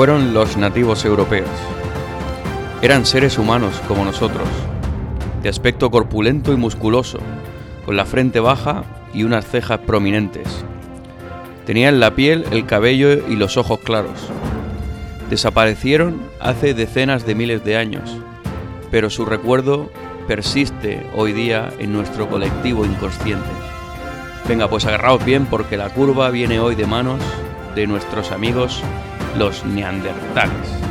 fueron los nativos europeos. Eran seres humanos como nosotros, de aspecto corpulento y musculoso, con la frente baja y unas cejas prominentes. Tenían la piel, el cabello y los ojos claros. Desaparecieron hace decenas de miles de años, pero su recuerdo persiste hoy día en nuestro colectivo inconsciente. Venga, pues agarraos bien porque la curva viene hoy de manos de nuestros amigos los neandertales.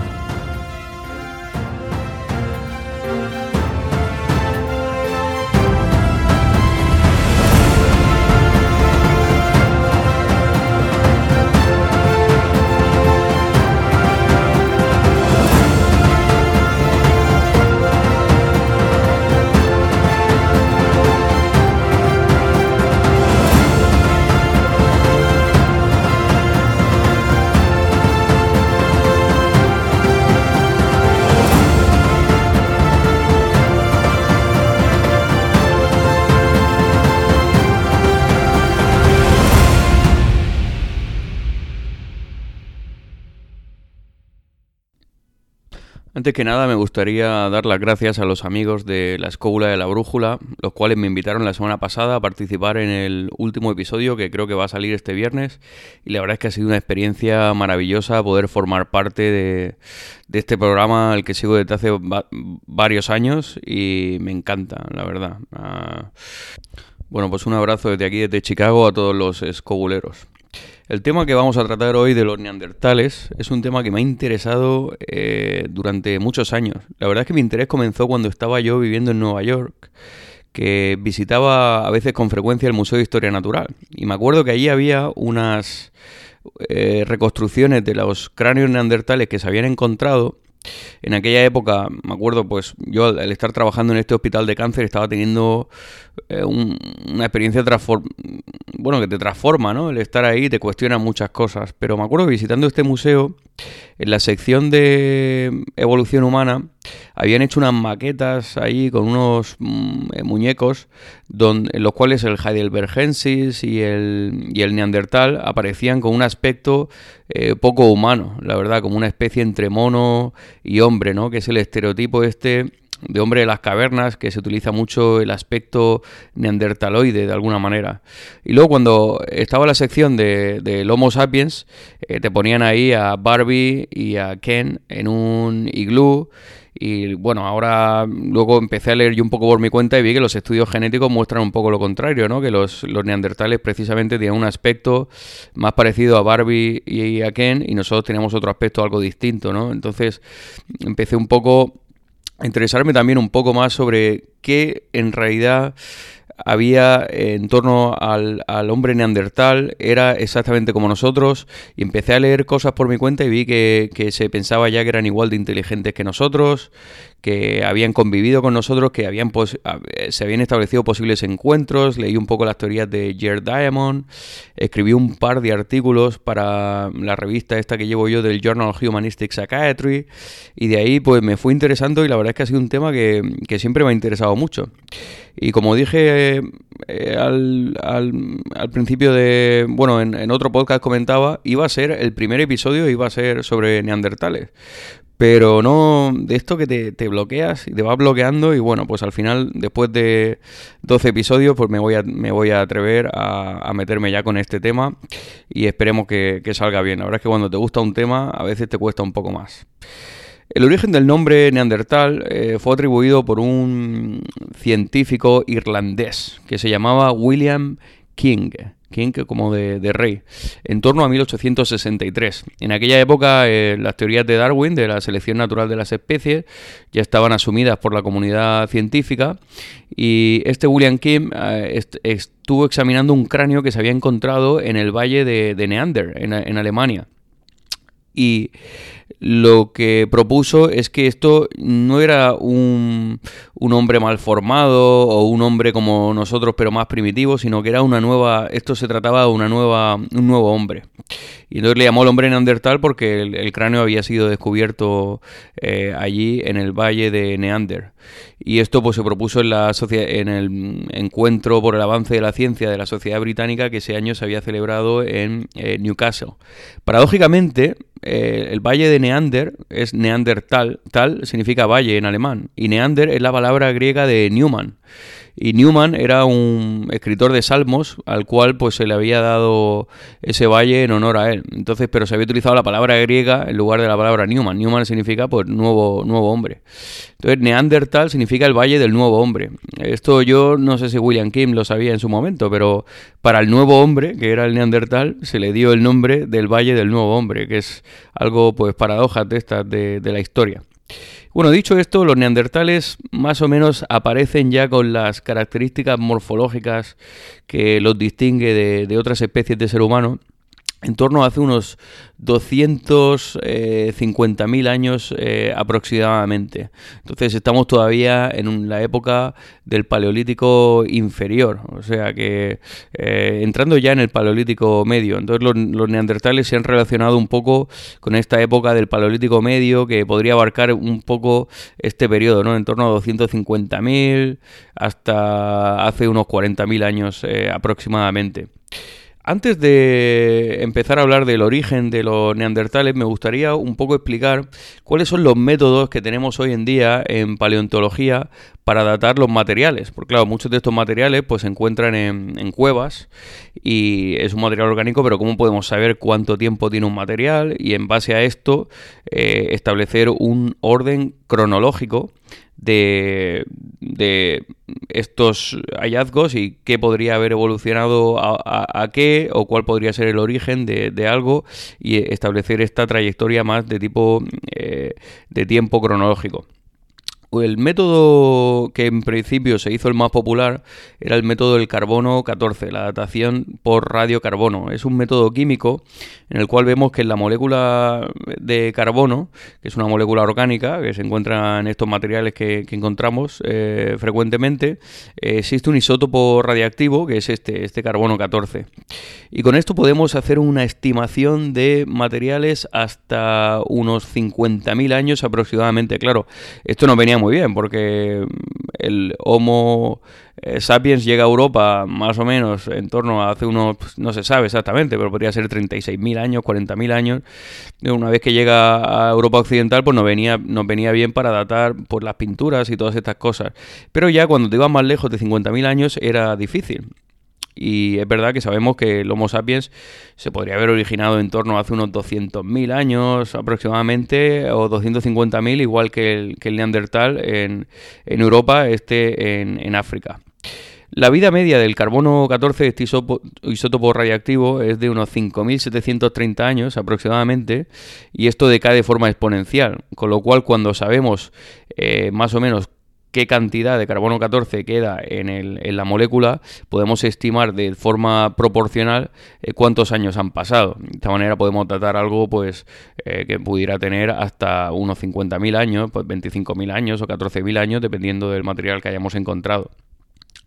Antes que nada me gustaría dar las gracias a los amigos de la Escóbula de la Brújula, los cuales me invitaron la semana pasada a participar en el último episodio que creo que va a salir este viernes y la verdad es que ha sido una experiencia maravillosa poder formar parte de, este programa al que sigo desde hace varios años y me encanta, la verdad. Ah, bueno, pues un abrazo desde aquí, desde Chicago, a todos los escobuleros. El tema que vamos a tratar hoy de los neandertales es un tema que me ha interesado eh, durante muchos años. La verdad es que mi interés comenzó cuando estaba yo viviendo en Nueva York, que visitaba a veces con frecuencia el Museo de Historia Natural. Y me acuerdo que allí había unas eh, reconstrucciones de los cráneos neandertales que se habían encontrado en aquella época, me acuerdo, pues yo al estar trabajando en este hospital de cáncer estaba teniendo eh, una experiencia bueno, que te transforma, ¿no? El estar ahí te cuestiona muchas cosas. Pero me acuerdo visitando este museo, en la sección de evolución humana, habían hecho unas maquetas ahí con unos mm, eh, muñecos donde, en los cuales el Heidelbergensis y el, y el Neandertal aparecían con un aspecto eh, poco humano, la verdad, como una especie entre mono y hombre, ¿no? Que es el estereotipo este de hombre de las cavernas, que se utiliza mucho el aspecto neandertaloide de alguna manera. Y luego cuando estaba la sección de, del Homo sapiens, eh, te ponían ahí a Barbie y a Ken en un iglú. Y bueno, ahora luego empecé a leer yo un poco por mi cuenta y vi que los estudios genéticos muestran un poco lo contrario, ¿no? Que los, los neandertales precisamente tenían un aspecto más parecido a Barbie y a Ken y nosotros teníamos otro aspecto algo distinto, ¿no? Entonces empecé un poco interesarme también un poco más sobre qué en realidad había en torno al, hombre neandertal, era exactamente como nosotros, y empecé a leer cosas por mi cuenta y vi que, que, se pensaba ya que eran igual de inteligentes que nosotros, que habían convivido con nosotros, que habían se habían establecido posibles encuentros, leí un poco las teorías de Jared Diamond, escribí un par de artículos para la revista esta que llevo yo del Journal of Humanistic Psychiatry y de ahí pues me fui interesando y la verdad es que ha sido un tema que, siempre me ha interesado mucho. Y como dije eh, al, al, principio de, bueno, en, en otro podcast comentaba, iba a ser, el primer episodio iba a ser sobre neandertales. Pero no de esto que te, bloqueas y te vas bloqueando y bueno, pues al final, después de 12 episodios, pues me voy a, me voy a atrever a, meterme ya con este tema y esperemos que, salga bien. La verdad es que cuando te gusta un tema, a veces te cuesta un poco más. El origen del nombre Neandertal eh, fue atribuido por un científico irlandés que se llamaba William King. King como de, rey, en torno a 1863. En aquella época eh, las teorías de Darwin, de la selección natural de las especies, ya estaban asumidas por la comunidad científica y este William King eh, estuvo examinando un cráneo que se había encontrado en el valle de, Neander, en, en Alemania. Y lo que propuso es que esto no era un, un, hombre mal formado o un hombre como nosotros pero más primitivo, sino que era una nueva, esto se trataba de una nueva, un nuevo hombre. Y entonces le llamó el hombre neandertal porque el, cráneo había sido descubierto eh, allí en el valle de Neander. Y esto pues se propuso en, la en el encuentro por el avance de la ciencia de la Sociedad Británica que ese año se había celebrado en eh, Newcastle. Paradójicamente, eh, el valle de Neander es Neandertal, tal significa valle en alemán, y Neander es la palabra griega de Newman. Y Newman era un escritor de salmos al cual pues se le había dado ese valle en honor a él. Entonces, pero se había utilizado la palabra griega en lugar de la palabra Newman. Newman significa pues nuevo, nuevo hombre. Entonces, Neandertal significa el valle del nuevo hombre. Esto yo no sé si William Kim lo sabía en su momento, pero para el nuevo hombre, que era el Neandertal, se le dio el nombre del valle del nuevo hombre, que es algo pues paradojas de estas de, de la historia. Bueno, dicho esto, los neandertales más o menos aparecen ya con las características morfológicas que los distingue de, de otras especies de ser humano en torno a hace unos 250.000 eh, años eh, aproximadamente. Entonces estamos todavía en la época del Paleolítico inferior, o sea que eh, entrando ya en el Paleolítico medio. Entonces los, los, neandertales se han relacionado un poco con esta época del Paleolítico medio que podría abarcar un poco este periodo, ¿no? En torno a 250.000 hasta hace unos 40.000 años aproximadamente. Antes de empezar a hablar del origen de los neandertales, me gustaría un poco explicar cuáles son los métodos que tenemos hoy en día en paleontología para datar los materiales. Porque claro, muchos de estos materiales pues, se encuentran en, cuevas y es un material orgánico, pero ¿cómo podemos saber cuánto tiempo tiene un material? Y en base a esto eh, establecer un orden cronológico de, estos hallazgos y qué podría haber evolucionado a, qué o cuál podría ser el origen de, algo y establecer esta trayectoria más de tipo eh, de tiempo cronológico. El método que en principio se hizo el más popular era el método del carbono 14, la datación por radiocarbono. Es un método químico en el cual vemos que en la molécula de carbono, que es una molécula orgánica que se encuentra en estos materiales que, encontramos eh, frecuentemente, existe un isótopo radiactivo que es este, este carbono 14. Y con esto podemos hacer una estimación de materiales hasta unos 50.000 años aproximadamente. Claro, esto no venía muy bien, porque el Homo eh, sapiens llega a Europa más o menos en torno a hace unos, pues, no se sabe exactamente, pero podría ser 36.000 años, 40.000 años. Una vez que llega a Europa Occidental, pues nos venía, nos venía bien para datar por las pinturas y todas estas cosas. Pero ya cuando te ibas más lejos de 50.000 años era difícil. Y es verdad que sabemos que el Homo sapiens se podría haber originado en torno a hace unos 200.000 años aproximadamente, o 250.000, igual que el, que el Neandertal en, Europa, este en, en África. La vida media del carbono 14, este isótopo, radiactivo, es de unos 5.730 años aproximadamente, y esto decae de forma exponencial, con lo cual cuando sabemos eh, más o menos qué cantidad de carbono 14 queda en, el, en la molécula, podemos estimar de forma proporcional eh, cuántos años han pasado. De esta manera podemos datar algo pues eh, que pudiera tener hasta unos 50.000 años, pues 25.000 años o 14.000 años, dependiendo del material que hayamos encontrado.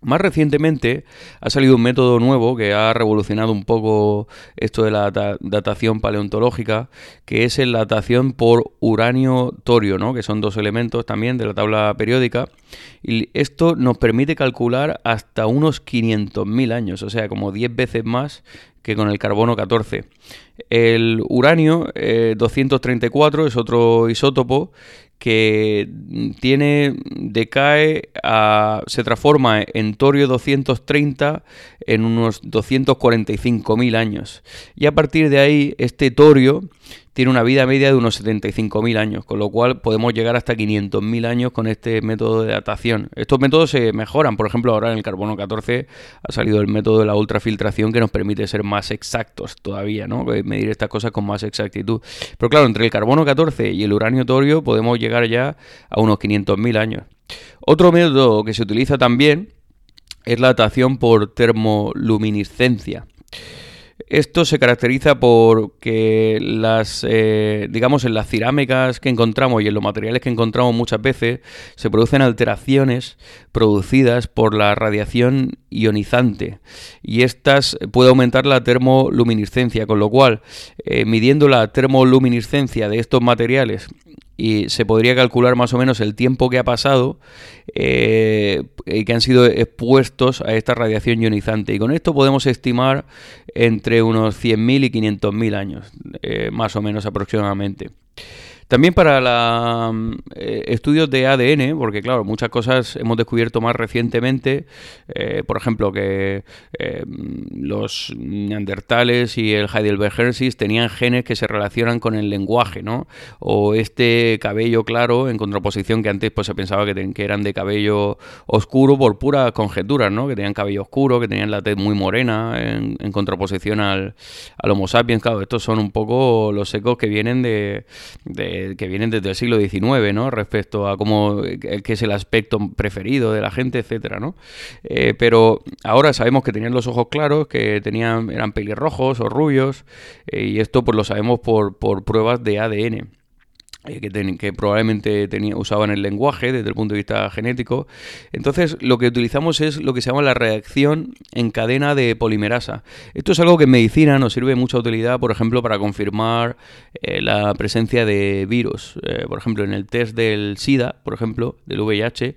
Más recientemente ha salido un método nuevo que ha revolucionado un poco esto de la datación paleontológica, que es la datación por uranio-torio, ¿no? que son dos elementos también de la tabla periódica. Y esto nos permite calcular hasta unos 500.000 años, o sea, como 10 veces más que con el carbono 14. El uranio 234 eh, es otro isótopo que tiene decae a, se transforma en torio 230 en unos 245.000 años. Y a partir de ahí este torio tiene una vida media de unos 75.000 años, con lo cual podemos llegar hasta 500.000 años con este método de datación. Estos métodos se mejoran, por ejemplo, ahora en el carbono 14 ha salido el método de la ultrafiltración que nos permite ser más exactos todavía, ¿no? Medir estas cosas con más exactitud. Pero claro, entre el carbono 14 y el uranio torio podemos llegar ya a unos 500.000 años. Otro método que se utiliza también es la datación por termoluminiscencia. Esto se caracteriza por que las, eh, digamos, en las cerámicas que encontramos y en los materiales que encontramos muchas veces se producen alteraciones producidas por la radiación ionizante. Y estas puede aumentar la termoluminiscencia, con lo cual, eh, midiendo la termoluminiscencia de estos materiales y se podría calcular más o menos el tiempo que ha pasado eh, y que han sido expuestos a esta radiación ionizante. Y con esto podemos estimar entre unos 100.000 y 500.000 años, eh, más o menos aproximadamente. También para los mm, eh, estudios de ADN, porque claro, muchas cosas hemos descubierto más recientemente, eh, por ejemplo, que eh, los neandertales y el heidelbergensis tenían genes que se relacionan con el lenguaje, ¿no? O este cabello claro en contraposición que antes pues se pensaba que, eran de cabello oscuro por puras conjeturas, ¿no? Que tenían cabello oscuro, que tenían la tez muy morena en, contraposición al, Homo sapiens. Claro, estos son un poco los ecos que vienen de que, vienen desde el siglo XIX, ¿no? Respecto a cómo, qué es el aspecto preferido de la gente, etcétera, ¿no? Eh, pero ahora sabemos que tenían los ojos claros, que tenían, eran pelirrojos o rubios, eh, y esto pues lo sabemos por, por pruebas de ADN. Eh, que, probablemente tenía, usaban el lenguaje desde el punto de vista genético. Entonces, lo que utilizamos es lo que se llama la reacción en cadena de polimerasa. Esto es algo que en medicina nos sirve mucha utilidad, por ejemplo, para confirmar eh, la presencia de virus. Eh, por ejemplo, en el test del SIDA, por ejemplo, del VIH,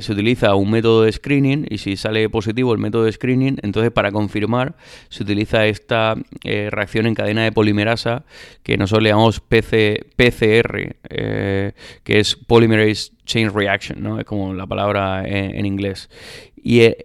se utiliza un método de screening y si sale positivo el método de screening, entonces para confirmar se utiliza esta reacción en cadena de polimerasa que nosotros le llamamos PC, PCR eh, que es Polymerase Chain Reaction, ¿no? Es como la palabra en, inglés. Y eh,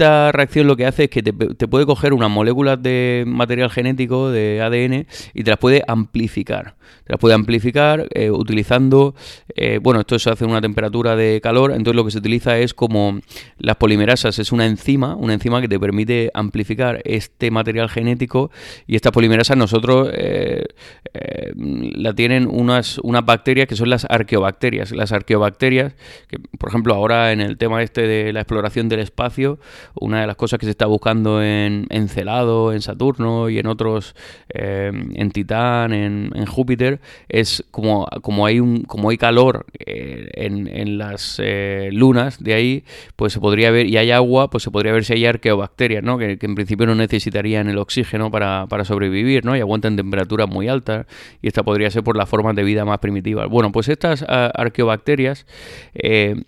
esta reacción lo que hace es que te, te, puede coger unas moléculas de material genético, de ADN, y te las puede amplificar las puede amplificar eh, utilizando, eh, bueno, esto se hace a una temperatura de calor, entonces lo que se utiliza es como las polimerasas, es una enzima, una enzima que te permite amplificar este material genético y estas polimerasas nosotros eh, la tienen unas, unas bacterias que son las arqueobacterias. Las arqueobacterias, que por ejemplo ahora en el tema este de la exploración del espacio, una de las cosas que se está buscando en Encelado, en Saturno y en otros, en Titán, en, en Júpiter, es como, como, hay, un, como hay calor eh, en, las eh, lunas de ahí, pues se podría ver, y hay agua, pues se podría ver si hay arqueobacterias, ¿no? Que, en principio no necesitarían el oxígeno para, sobrevivir, ¿no? Y aguantan temperaturas muy altas, y esta podría ser por las formas de vida más primitivas. Bueno, pues estas arqueobacterias eh, eh,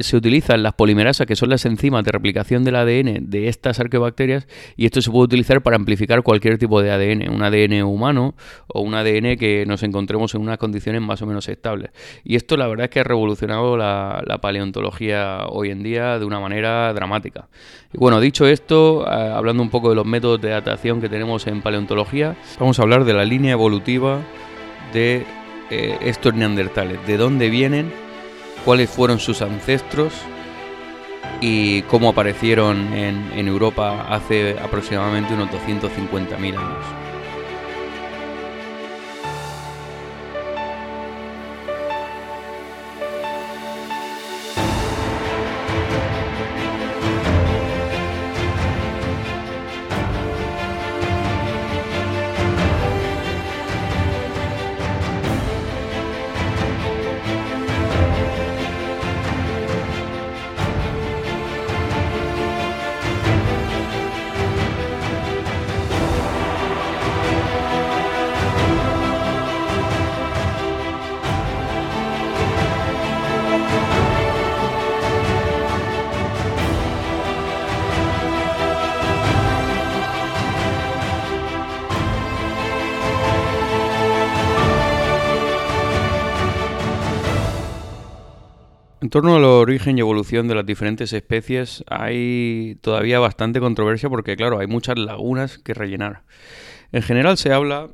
se utilizan las polimerasas, que son las enzimas de replicación del ADN de estas arqueobacterias, y esto se puede utilizar para amplificar cualquier tipo de ADN, un ADN humano o un ADN que nos encontremos en unas condiciones más o menos estables. Y esto la verdad es que ha revolucionado la, paleontología hoy en día de una manera dramática. Y bueno, dicho esto, eh, hablando un poco de los métodos de datación que tenemos en paleontología, vamos a hablar de la línea evolutiva de eh, estos neandertales, de dónde vienen cuáles fueron sus ancestros y cómo aparecieron en, Europa hace aproximadamente unos 250.000 años. Torno al origen y evolución de las diferentes especies hay todavía bastante controversia porque, claro, hay muchas lagunas que rellenar. En general se habla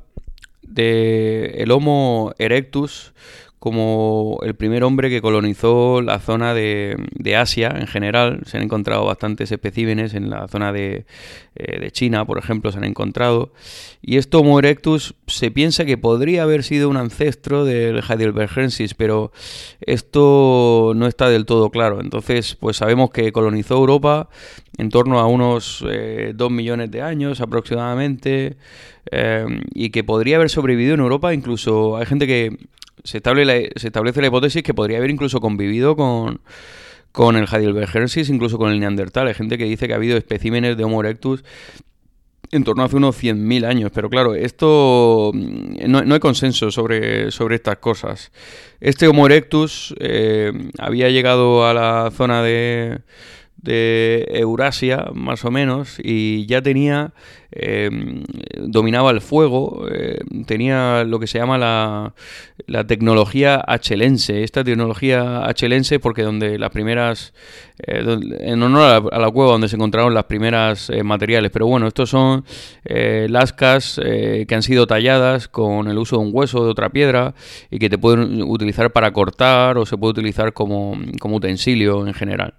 de el Homo erectus como el primer hombre que colonizó la zona de, Asia en general. Se han encontrado bastantes especímenes en la zona de, eh, de, China, por ejemplo, se han encontrado. Y esto Homo erectus se piensa que podría haber sido un ancestro del Heidelbergensis, pero esto no está del todo claro. Entonces, pues sabemos que colonizó Europa en torno a unos eh, 2 millones de años aproximadamente. Eh, y que podría haber sobrevivido en Europa, incluso hay gente que se, establece la hipótesis que podría haber incluso convivido con, con el Heidelbergensis, incluso con el Neandertal. Hay gente que dice que ha habido especímenes de Homo erectus en torno a hace unos 100.000 años. Pero claro, esto mm, no, hay consenso sobre, sobre estas cosas. Este Homo erectus eh, había llegado a la zona de de Eurasia, más o menos, y ya tenía, em, dominaba el fuego, eh, tenía lo que se llama la, la tecnología achelense. Esta tecnología achelense, porque donde las primeras, eh, en honor a la, cueva donde se encontraron las primeras eh, materiales, pero bueno, estos son lascas que han sido talladas con el uso de un hueso, de otra piedra, y que te pueden utilizar para cortar o se puede utilizar como, como utensilio en general.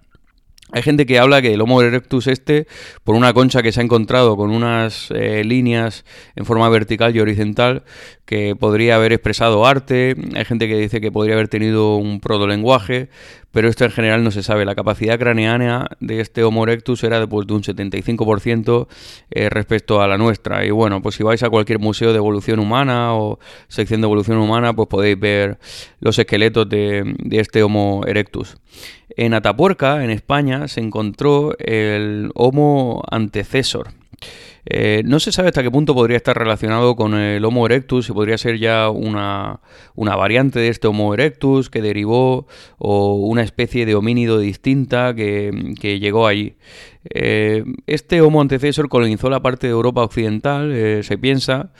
Hay gente que habla que el Homo erectus este, por una concha que se ha encontrado con unas eh, líneas en forma vertical y horizontal, que podría haber expresado arte. Hay gente que dice que podría haber tenido un protolenguaje, pero esto en general no se sabe. La capacidad craneana de este Homo erectus era de, pues, de un 75% eh, respecto a la nuestra. Y bueno, pues si vais a cualquier museo de evolución humana o sección de evolución humana, pues podéis ver los esqueletos de este Homo erectus. En Atapuerca, en España, se encontró el Homo antecesor. Eh, no se sabe hasta qué punto podría estar relacionado con el Homo erectus, si podría ser ya una, variante de este Homo erectus que derivó o una especie de homínido distinta que, llegó allí. Eh, este Homo antecesor colonizó la parte de Europa occidental, eh, se piensa,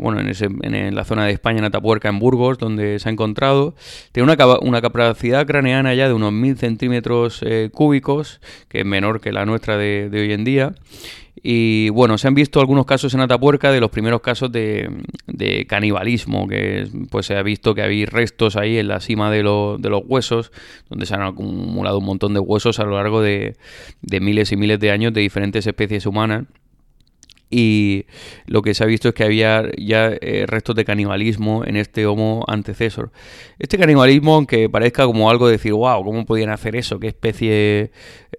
bueno, en, la zona de España, en Atapuerca, en Burgos, donde se ha encontrado. Tiene una, una capacidad craneana ya de unos 1000 centímetros cúbicos, que es menor que la nuestra de, de hoy en día. Y bueno, se han visto algunos casos en Atapuerca de los primeros casos de, canibalismo, que pues se ha visto que había restos ahí en la cima de, de, los huesos, donde se han acumulado un montón de huesos a lo largo de, de miles y miles de años de diferentes especies humanas y lo que se ha visto es que había ya eh, restos de canibalismo en este Homo antecesor. Este canibalismo, aunque parezca como algo de decir, wow, ¿cómo podían hacer eso? ¿Qué especie,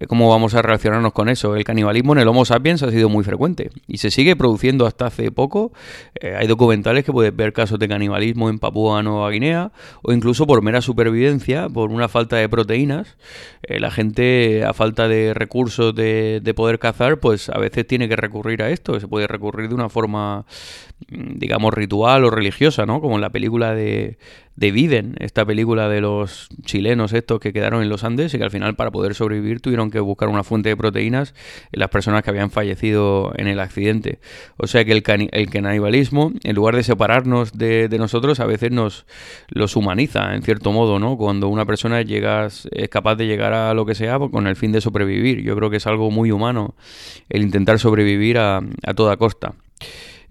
cómo vamos a relacionarnos con eso? El canibalismo en el Homo sapiens ha sido muy frecuente y se sigue produciendo hasta hace poco. Eh, hay documentales que puedes ver casos de canibalismo en Papúa Nueva Guinea o incluso por mera supervivencia, por una falta de proteínas. la gente, a falta de recursos de, de poder cazar, pues a veces tiene que recurrir a esto se puede recurrir de una forma, mm, digamos, ritual o religiosa, ¿no? Como en la película de, de Biden, esta película de los chilenos estos que quedaron en los Andes y que al final para poder sobrevivir tuvieron que buscar una fuente de proteínas en las personas que habían fallecido en el accidente. O sea que el, el canibalismo, en lugar de separarnos de, nosotros, a veces nos los humaniza, en cierto modo, ¿no? Cuando una persona llega, es capaz de llegar a lo que sea pues, con el fin de sobrevivir. Yo creo que es algo muy humano el intentar sobrevivir a, a toda costa.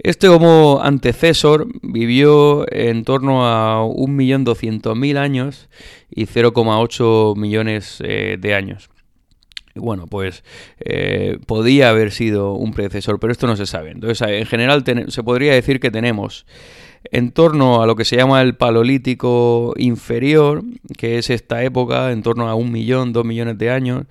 Este Homo antecesor vivió en torno a 1.200.000 años y 0,8 millones eh, de años. Bueno, pues eh, podía haber sido un predecesor, pero esto no se sabe. Entonces, en general se podría decir que tenemos en torno a lo que se llama el Paleolítico inferior, que es esta época, en torno a un millón, dos millones de años.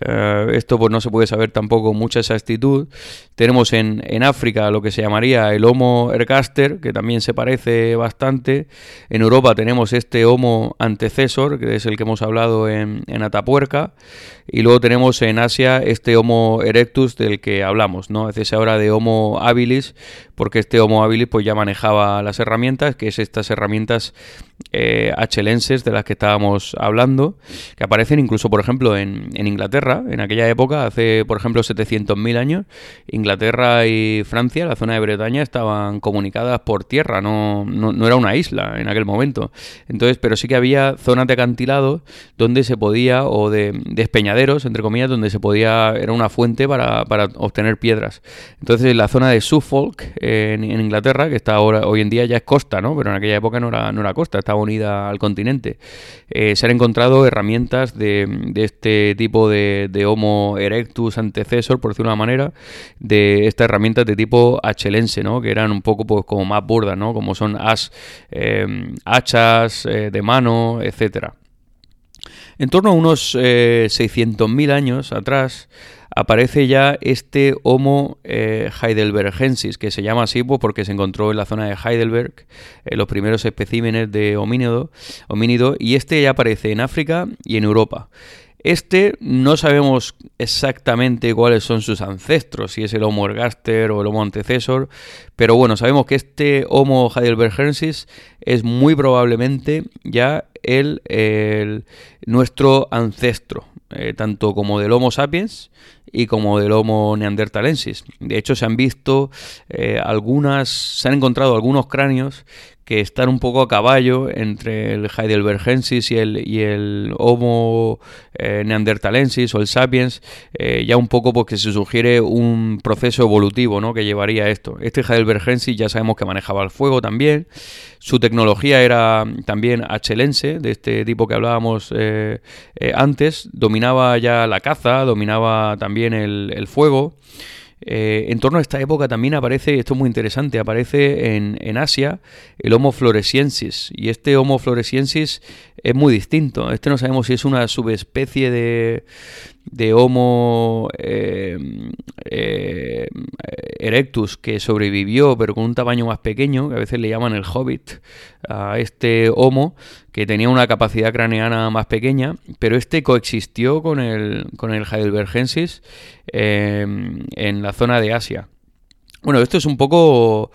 Eh, esto pues no se puede saber tampoco mucha exactitud. Tenemos en, África lo que se llamaría el Homo ergaster, que también se parece bastante. En Europa tenemos este Homo antecesor, que es el que hemos hablado en, en Atapuerca. Y luego tenemos en Asia este Homo erectus del que hablamos, ¿no? A veces se habla de Homo habilis, porque este Homo habilis pues ya manejaba las herramientas, que es estas herramientas eh, de las que estábamos hablando, que aparecen incluso, por ejemplo, en, Inglaterra, en aquella época, hace, por ejemplo, 700.000 años, Inglaterra y Francia, la zona de Bretaña, estaban comunicadas por tierra, no, no, era una isla en aquel momento. Entonces, pero sí que había zonas de acantilados donde se podía, o de, despeñaderos, entre comillas, donde se podía, era una fuente para, obtener piedras. Entonces, la zona de Suffolk, en, Inglaterra, que está ahora, hoy en día ya es costa, ¿no? Pero en aquella época no era, no era costa, estaba unida al continente. Eh, se han encontrado herramientas de, este tipo de, Homo erectus antecesor, por decirlo de una manera, de estas herramientas de tipo hachelense, ¿no? Que eran un poco pues, como más burdas, ¿no? Como son as, eh, hachas eh, de mano, etcétera. En torno a unos 600.000 años atrás, aparece ya este Homo eh, heidelbergensis, que se llama así pues, porque se encontró en la zona de Heidelberg eh, los primeros especímenes de homínido, y este ya aparece en África y en Europa. Este no sabemos exactamente cuáles son sus ancestros, si es el Homo ergaster o el Homo antecesor, pero bueno, sabemos que este Homo heidelbergensis es muy probablemente ya el, nuestro ancestro, eh, tanto como del Homo sapiens y como del Homo neanderthalensis. De hecho, se han visto eh, algunas, se han encontrado algunos cráneos que están un poco a caballo entre el heidelbergensis y el, y el Homo eh, neanderthalensis o el sapiens, eh, ya un poco porque se sugiere un proceso evolutivo ¿no? que llevaría a esto. Este heidelbergensis ya sabemos que manejaba el fuego también, su tecnología era también achelense, de este tipo que hablábamos eh, antes, dominaba ya la caza, dominaba también el fuego. Eh, en torno a esta época también aparece, esto es muy interesante, aparece en, Asia el Homo floresiensis. Y este Homo floresiensis es muy distinto. Este no sabemos si es una subespecie de, de Homo eh, eh, erectus que sobrevivió pero con un tamaño más pequeño, que a veces le llaman el hobbit a este Homo, que tenía una capacidad craneana más pequeña, pero este coexistió con el, con el Heidelbergensis eh, en la zona de Asia. Bueno, esto es un poco,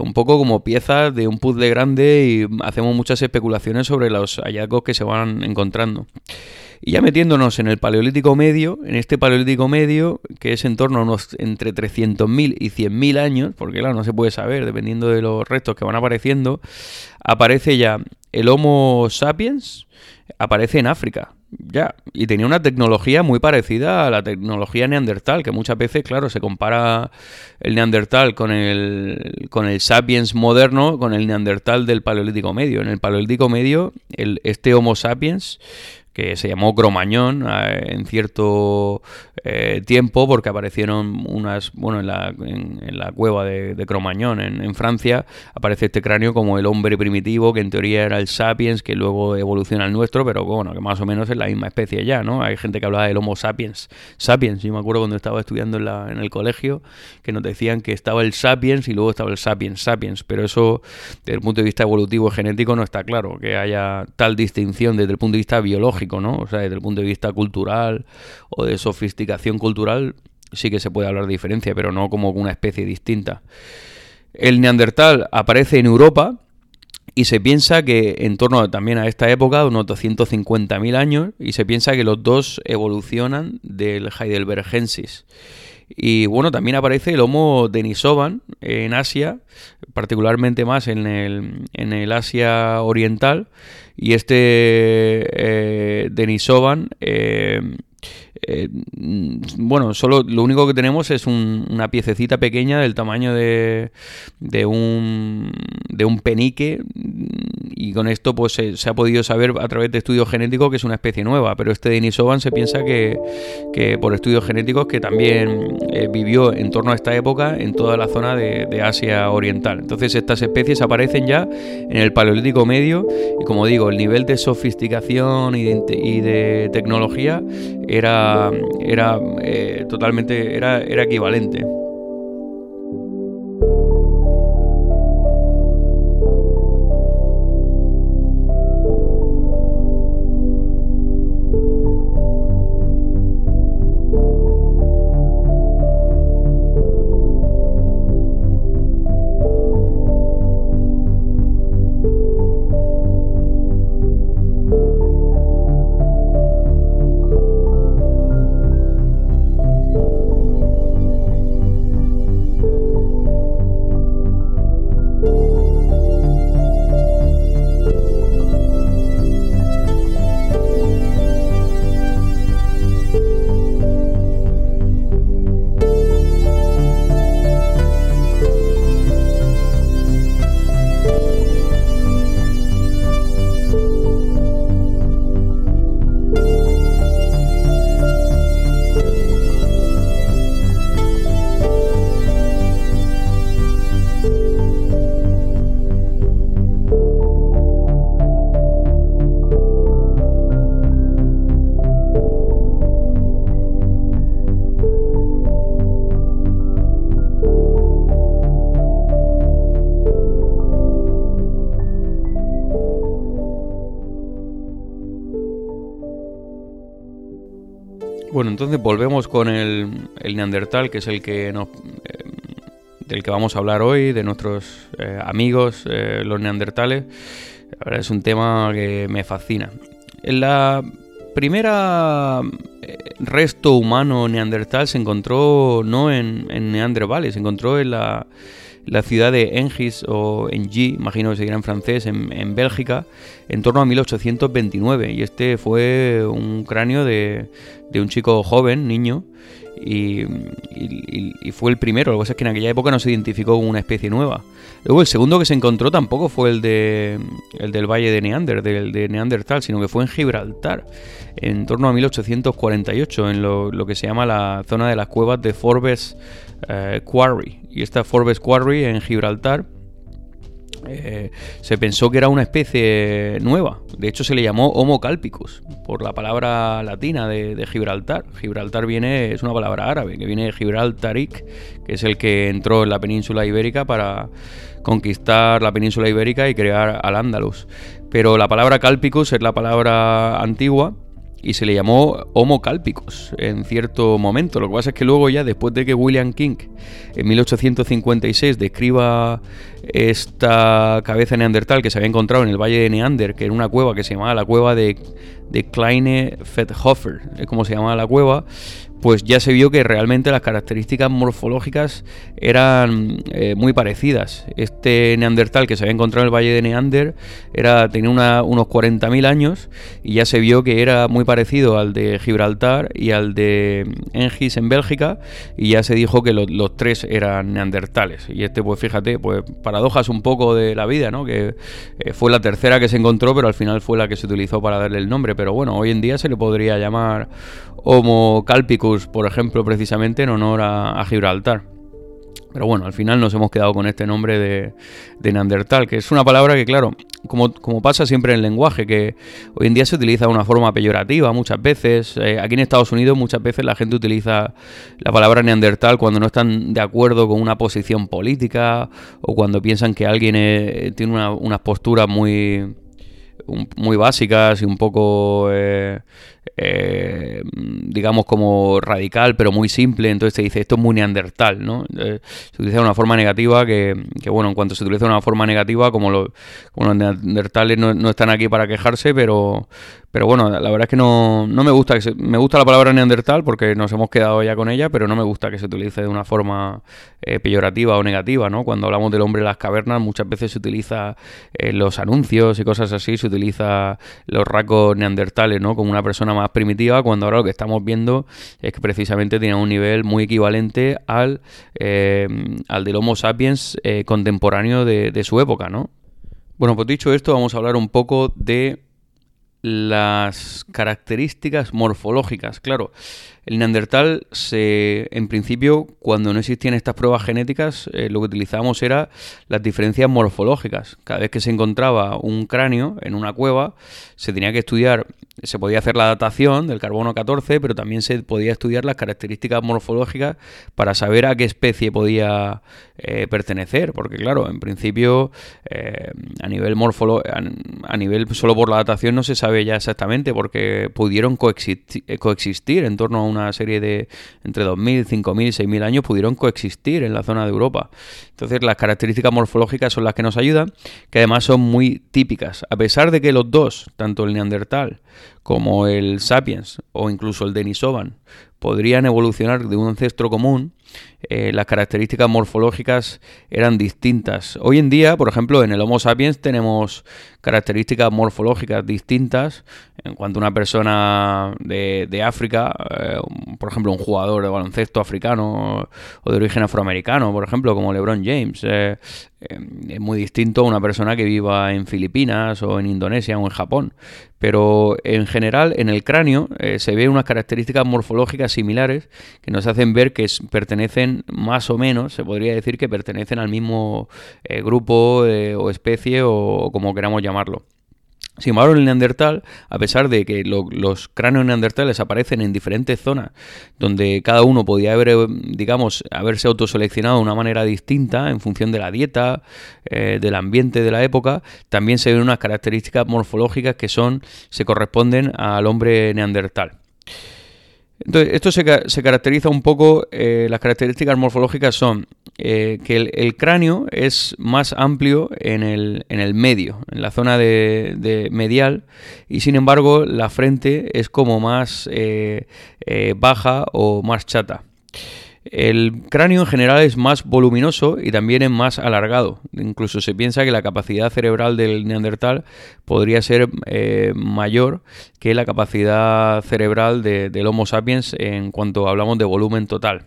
un poco como piezas de un puzzle grande y hacemos muchas especulaciones sobre los hallazgos que se van encontrando. Y ya metiéndonos en el Paleolítico Medio, en este Paleolítico Medio, que es en torno a unos entre 300.000 y 100.000 años, porque claro, no se puede saber, dependiendo de los restos que van apareciendo, aparece ya el Homo sapiens, aparece en África. Ya, y tenía una tecnología muy parecida a la tecnología neandertal, que muchas veces, claro, se compara el neandertal con el, con el sapiens moderno, con el neandertal del paleolítico medio. En el paleolítico medio, el, este Homo sapiens que se llamó Cromañón eh, en cierto eh, tiempo porque aparecieron unas, bueno, en la, en, la cueva de, Cromañón en, Francia aparece este cráneo como el hombre primitivo que en teoría era el sapiens que luego evoluciona al nuestro pero bueno, que más o menos es la misma especie ya, ¿no? Hay gente que hablaba del Homo sapiens, sapiens, yo me acuerdo cuando estaba estudiando en, la, en el colegio que nos decían que estaba el sapiens y luego estaba el sapiens, sapiens, pero eso desde el punto de vista evolutivo genético no está claro que haya tal distinción desde el punto de vista biológico ¿no? O sea, desde el punto de vista cultural o de sofisticación cultural, sí que se puede hablar de diferencia, pero no como una especie distinta. El neandertal aparece en Europa y se piensa que en torno también a esta época, unos 250.000 años, y se piensa que los dos evolucionan del Heidelbergensis. Y bueno, también aparece el Homo denisovan en Asia, particularmente más en el, en el Asia Oriental. Y este eh, Denisovan eh, eh, bueno, solo lo único que tenemos es una piececita pequeña del tamaño de, de, un, de un penique y con esto pues se, ha podido saber a través de estudios genéticos que es una especie nueva, pero este Denisovan se piensa que, que por estudios genéticos que también eh, vivió en torno a esta época en toda la zona de, Asia Oriental. Entonces estas especies aparecen ya en el Paleolítico Medio y como digo, el nivel de sofisticación y de tecnología era era, eh, totalmente, era, era equivalente. Volvemos con el, Neandertal, que es el que nos, eh, del que vamos a hablar hoy, de nuestros eh, amigos, eh, los neandertales. es un tema que me fascina. En la primera resto humano neandertal se encontró no en, en Neander Valley, se encontró en la la ciudad de Engis o Engie, imagino que se en francés, en, Bélgica, en torno a 1829. Y este fue un cráneo de, de un chico joven, niño, y, fue el primero. Lo que pasa es que en aquella época no se identificó como una especie nueva. Luego el segundo que se encontró tampoco fue el, de, el del Valle de Neander, del de Neandertal, sino que fue en Gibraltar, en torno a 1848, en lo que se llama la zona de las cuevas de Forbes eh, Quarry. Y esta Forbes Quarry en Gibraltar eh, se pensó que era una especie nueva. De hecho, se le llamó Homo calpicus por la palabra latina de, Gibraltar. Gibraltar viene, es una palabra árabe, que viene de Gibraltaric, que es el que entró en la península ibérica para conquistar la península ibérica y crear al Andalus. Pero la palabra calpicus es la palabra antigua y se le llamó Homo calpicus en cierto momento. Lo que pasa es que luego ya después de que William King en 1856 describa esta cabeza neandertal que se había encontrado en el valle de Neander, que era una cueva que se llamaba la cueva de, de Kleine Fetthofer, es como se llamaba la cueva, pues ya se vio que realmente las características morfológicas eran eh, muy parecidas. Este neandertal que se había encontrado en el valle de Neander era, tenía unos 40.000 años y ya se vio que era muy parecido al de Gibraltar y al de Engis en Bélgica y ya se dijo que los tres eran neandertales. Y este, pues fíjate, pues paradojas un poco de la vida, ¿no? Que eh, fue la tercera que se encontró, pero al final fue la que se utilizó para darle el nombre. Pero bueno, hoy en día se le podría llamar Homo calpicus, por ejemplo, precisamente en honor a, Gibraltar. Pero bueno, al final nos hemos quedado con este nombre de, Neandertal, que es una palabra que, claro, como, como, pasa siempre en el lenguaje, que hoy en día se utiliza de una forma peyorativa muchas veces. Eh, aquí en Estados Unidos muchas veces la gente utiliza la palabra Neandertal cuando no están de acuerdo con una posición política o cuando piensan que alguien eh, tiene una, unas posturas muy, muy básicas y un poco... Eh, eh, digamos, como radical, pero muy simple. Entonces se dice, esto es muy neandertal, ¿no? Eh, se utiliza de una forma negativa que, bueno, en cuanto se utiliza de una forma negativa, como, los neandertales no, están aquí para quejarse, pero, pero bueno, la verdad es que no, no me gusta que me gusta la palabra neandertal porque nos hemos quedado ya con ella, pero no me gusta que se utilice de una forma eh, peyorativa o negativa, ¿no? Cuando hablamos del hombre de las cavernas, muchas veces se utiliza los anuncios y cosas así, se utiliza los rasgos neandertales, ¿no? Como una persona más primitiva, cuando ahora lo que estamos viendo es que precisamente tiene un nivel muy equivalente al, eh, al del Homo sapiens eh, contemporáneo de, su época, ¿no? Bueno, pues dicho esto, vamos a hablar un poco de las características morfológicas. Claro, el neandertal, se, en principio, cuando no existían estas pruebas genéticas, eh, lo que utilizábamos era las diferencias morfológicas. Cada vez que se encontraba un cráneo en una cueva, se tenía que estudiar, se podía hacer la datación del carbono 14, pero también se podía estudiar las características morfológicas para saber a qué especie podía eh, pertenecer. Porque, claro, en principio, eh, a nivel morfolo a, nivel solo por la datación no se sabe ya exactamente, porque pudieron coexistir, coexistir en torno a un una serie de entre 2.000, 5.000 y 6.000 años pudieron coexistir en la zona de Europa. Entonces las características morfológicas son las que nos ayudan, que además son muy típicas. A pesar de que los dos, tanto el neandertal como el sapiens o incluso el denisovan, podrían evolucionar de un ancestro común, eh, las características morfológicas eran distintas. Hoy en día, por ejemplo, en el Homo sapiens tenemos características morfológicas distintas en cuanto a una persona de, África, eh, por ejemplo, un jugador de baloncesto africano o de origen afroamericano, por ejemplo, como LeBron James. Eh, es muy distinto a una persona que viva en Filipinas o en Indonesia o en Japón. Pero en general, en el cráneo se ve unas características morfológicas similares que nos hacen ver que pertenecen más o menos, se podría decir que pertenecen al mismo eh, grupo eh, o especie o, como queramos llamarlo. Sin embargo, el neandertal, a pesar de que los cráneos neandertales aparecen en diferentes zonas, donde cada uno podía haber, eh, digamos, haberse autoseleccionado de una manera distinta en función de la dieta, del ambiente de la época, también se ven unas características morfológicas que son, se corresponden al hombre neandertal. Entonces, esto se, caracteriza un poco, eh, las características morfológicas son eh, que el, cráneo es más amplio en el, en el medio, en la zona de, medial, y sin embargo la frente es como más eh, baja o más chata. El cráneo en general es más voluminoso y también es más alargado. Incluso se piensa que la capacidad cerebral del neandertal podría ser eh, mayor que la capacidad cerebral del Homo sapiens en cuanto hablamos de volumen total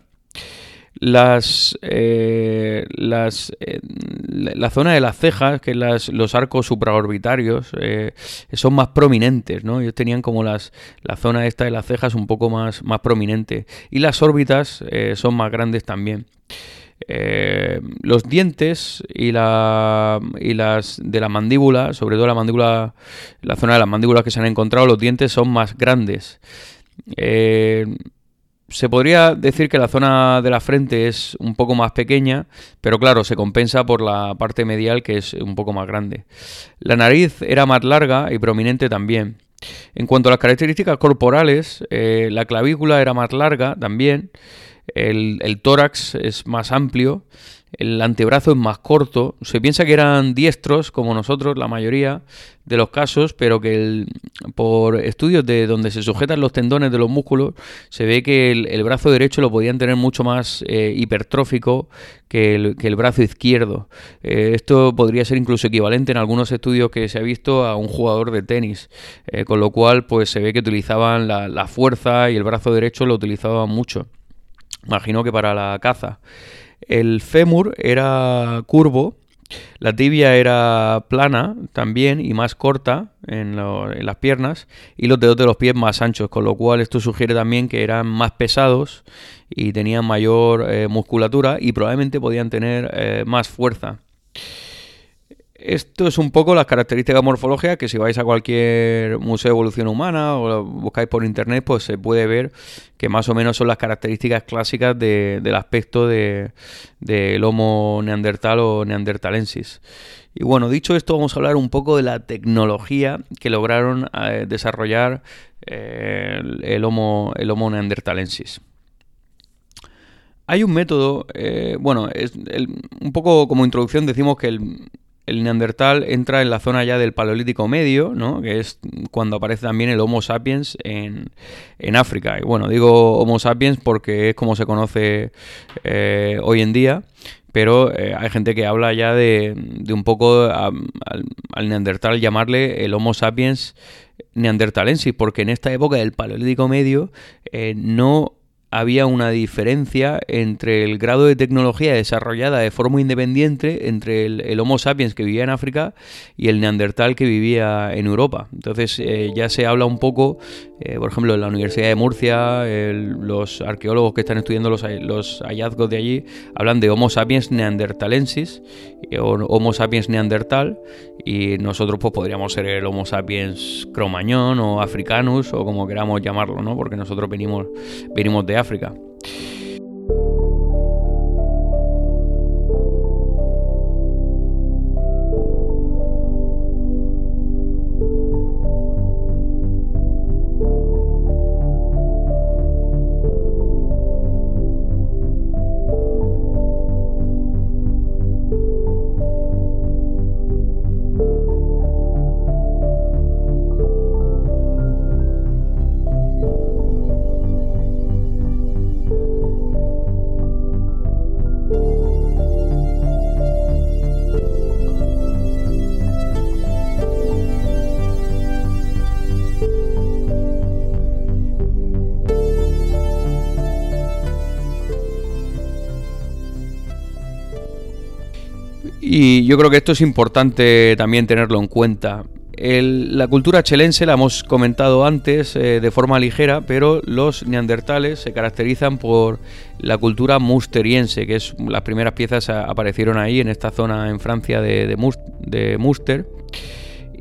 las, eh, las eh, la zona de las cejas, que las, los arcos supraorbitarios, eh, son más prominentes, ¿no? Ellos tenían como las, la zona esta de las cejas un poco más, más prominente. Y las órbitas son más grandes también. los dientes y, la, y las de la mandíbula, sobre todo la mandíbula, la zona de las mandíbulas que se han encontrado, los dientes son más grandes se podría decir que la zona de la frente es un poco más pequeña, pero claro, se compensa por la parte medial que es un poco más grande. La nariz era más larga y prominente también. En cuanto a las características corporales, eh, la clavícula era más larga también, el, el tórax es más amplio el antebrazo es más corto. Se piensa que eran diestros, como nosotros, la mayoría de los casos, pero que por estudios de donde se sujetan los tendones de los músculos, se ve que el, brazo derecho lo podían tener mucho más eh, hipertrófico que el, brazo izquierdo. Eh, esto podría ser incluso equivalente en algunos estudios que se ha visto a un jugador de tenis, eh, con lo cual pues se ve que utilizaban la, la fuerza y el brazo derecho lo utilizaban mucho. Imagino que para la caza. El fémur era curvo, la tibia era plana también y más corta en, las piernas y los dedos de los pies más anchos, con lo cual esto sugiere también que eran más pesados y tenían mayor eh, musculatura y probablemente podían tener eh, más fuerza. Esto es un poco las características morfológicas que si vais a cualquier museo de evolución humana o lo buscáis por internet, pues se puede ver que más o menos son las características clásicas del aspecto del Homo neandertal o neandertalensis. Y bueno, dicho esto, vamos a hablar un poco de la tecnología que lograron eh, desarrollar eh, el, homo, el Homo neandertalensis. Hay un método, eh, bueno, es un poco como introducción decimos que el, el neandertal entra en la zona ya del paleolítico medio, ¿no? que es cuando aparece también el Homo sapiens en, África. Y bueno, digo Homo sapiens porque es como se conoce eh, hoy en día, pero eh, hay gente que habla ya de, un poco al, neandertal llamarle el Homo sapiens neandertalensis, porque en esta época del paleolítico medio eh, no había una diferencia entre el grado de tecnología desarrollada de forma independiente entre el, Homo sapiens que vivía en África y el neandertal que vivía en Europa. Entonces eh, ya se habla un poco, eh, por ejemplo, en la Universidad de Murcia, los arqueólogos que están estudiando los, hallazgos de allí hablan de Homo sapiens neandertalensis eh, o Homo sapiens neandertal y nosotros pues podríamos ser el Homo sapiens cromañón o africanus o como queramos llamarlo, ¿no? Porque nosotros venimos, venimos de África. Yo creo que esto es importante también tenerlo en cuenta. la cultura chelense la hemos comentado antes eh, de forma ligera, pero los neandertales se caracterizan por la cultura musteriense, que es las primeras piezas aparecieron ahí en esta zona en Francia de, de, Muster.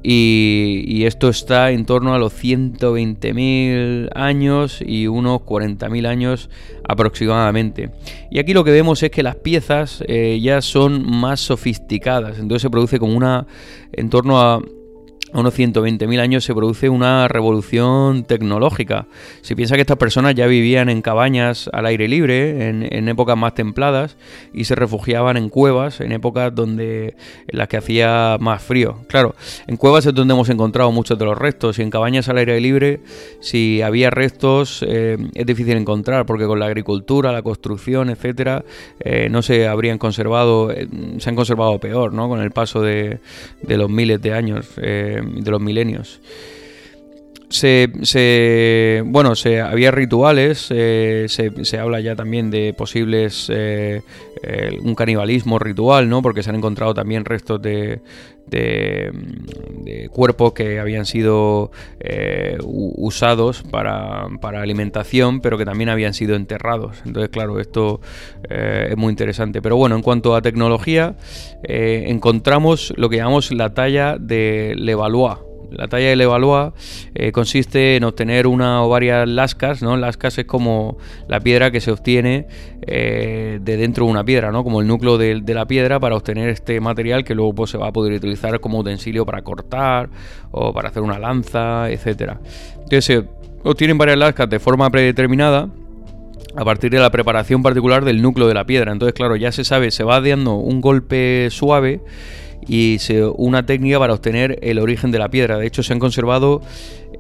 Y, esto está en torno a los 120.000 años y unos 40.000 años aproximadamente. Y aquí lo que vemos es que las piezas eh, ya son más sofisticadas, entonces se produce como una en torno a a unos 120.000 años se produce una revolución tecnológica. Si piensa que estas personas ya vivían en cabañas al aire libre, en, épocas más templadas, y se refugiaban en cuevas, en épocas donde en las que hacía más frío. Claro, en cuevas es donde hemos encontrado muchos de los restos, y en cabañas al aire libre, si había restos, eh, es difícil encontrar, porque con la agricultura, la construcción, etcétera, eh, no se habrían conservado, eh, se han conservado peor, ¿no? Con el paso de, los miles de años de los milenios. Se, bueno, se, había rituales, se, se, habla ya también de posibles, eh, un canibalismo ritual, ¿no? Porque se han encontrado también restos de, de, cuerpos que habían sido eh, usados para, para, alimentación, pero que también habían sido enterrados. Entonces, claro, esto eh, es muy interesante. Pero bueno, en cuanto a tecnología, encontramos lo que llamamos la talla de Levallois la talla del Levallois eh, consiste en obtener una o varias lascas, ¿no? Lascas es como la piedra que se obtiene eh, de dentro de una piedra, ¿no? Como el núcleo de, la piedra para obtener este material que luego pues, se va a poder utilizar como utensilio para cortar o para hacer una lanza, etcétera. Entonces se obtienen varias lascas de forma predeterminada a partir de la preparación particular del núcleo de la piedra. Entonces, claro, ya se sabe, se va dando un golpe suave y una técnica para obtener el origen de la piedra. De hecho, se han conservado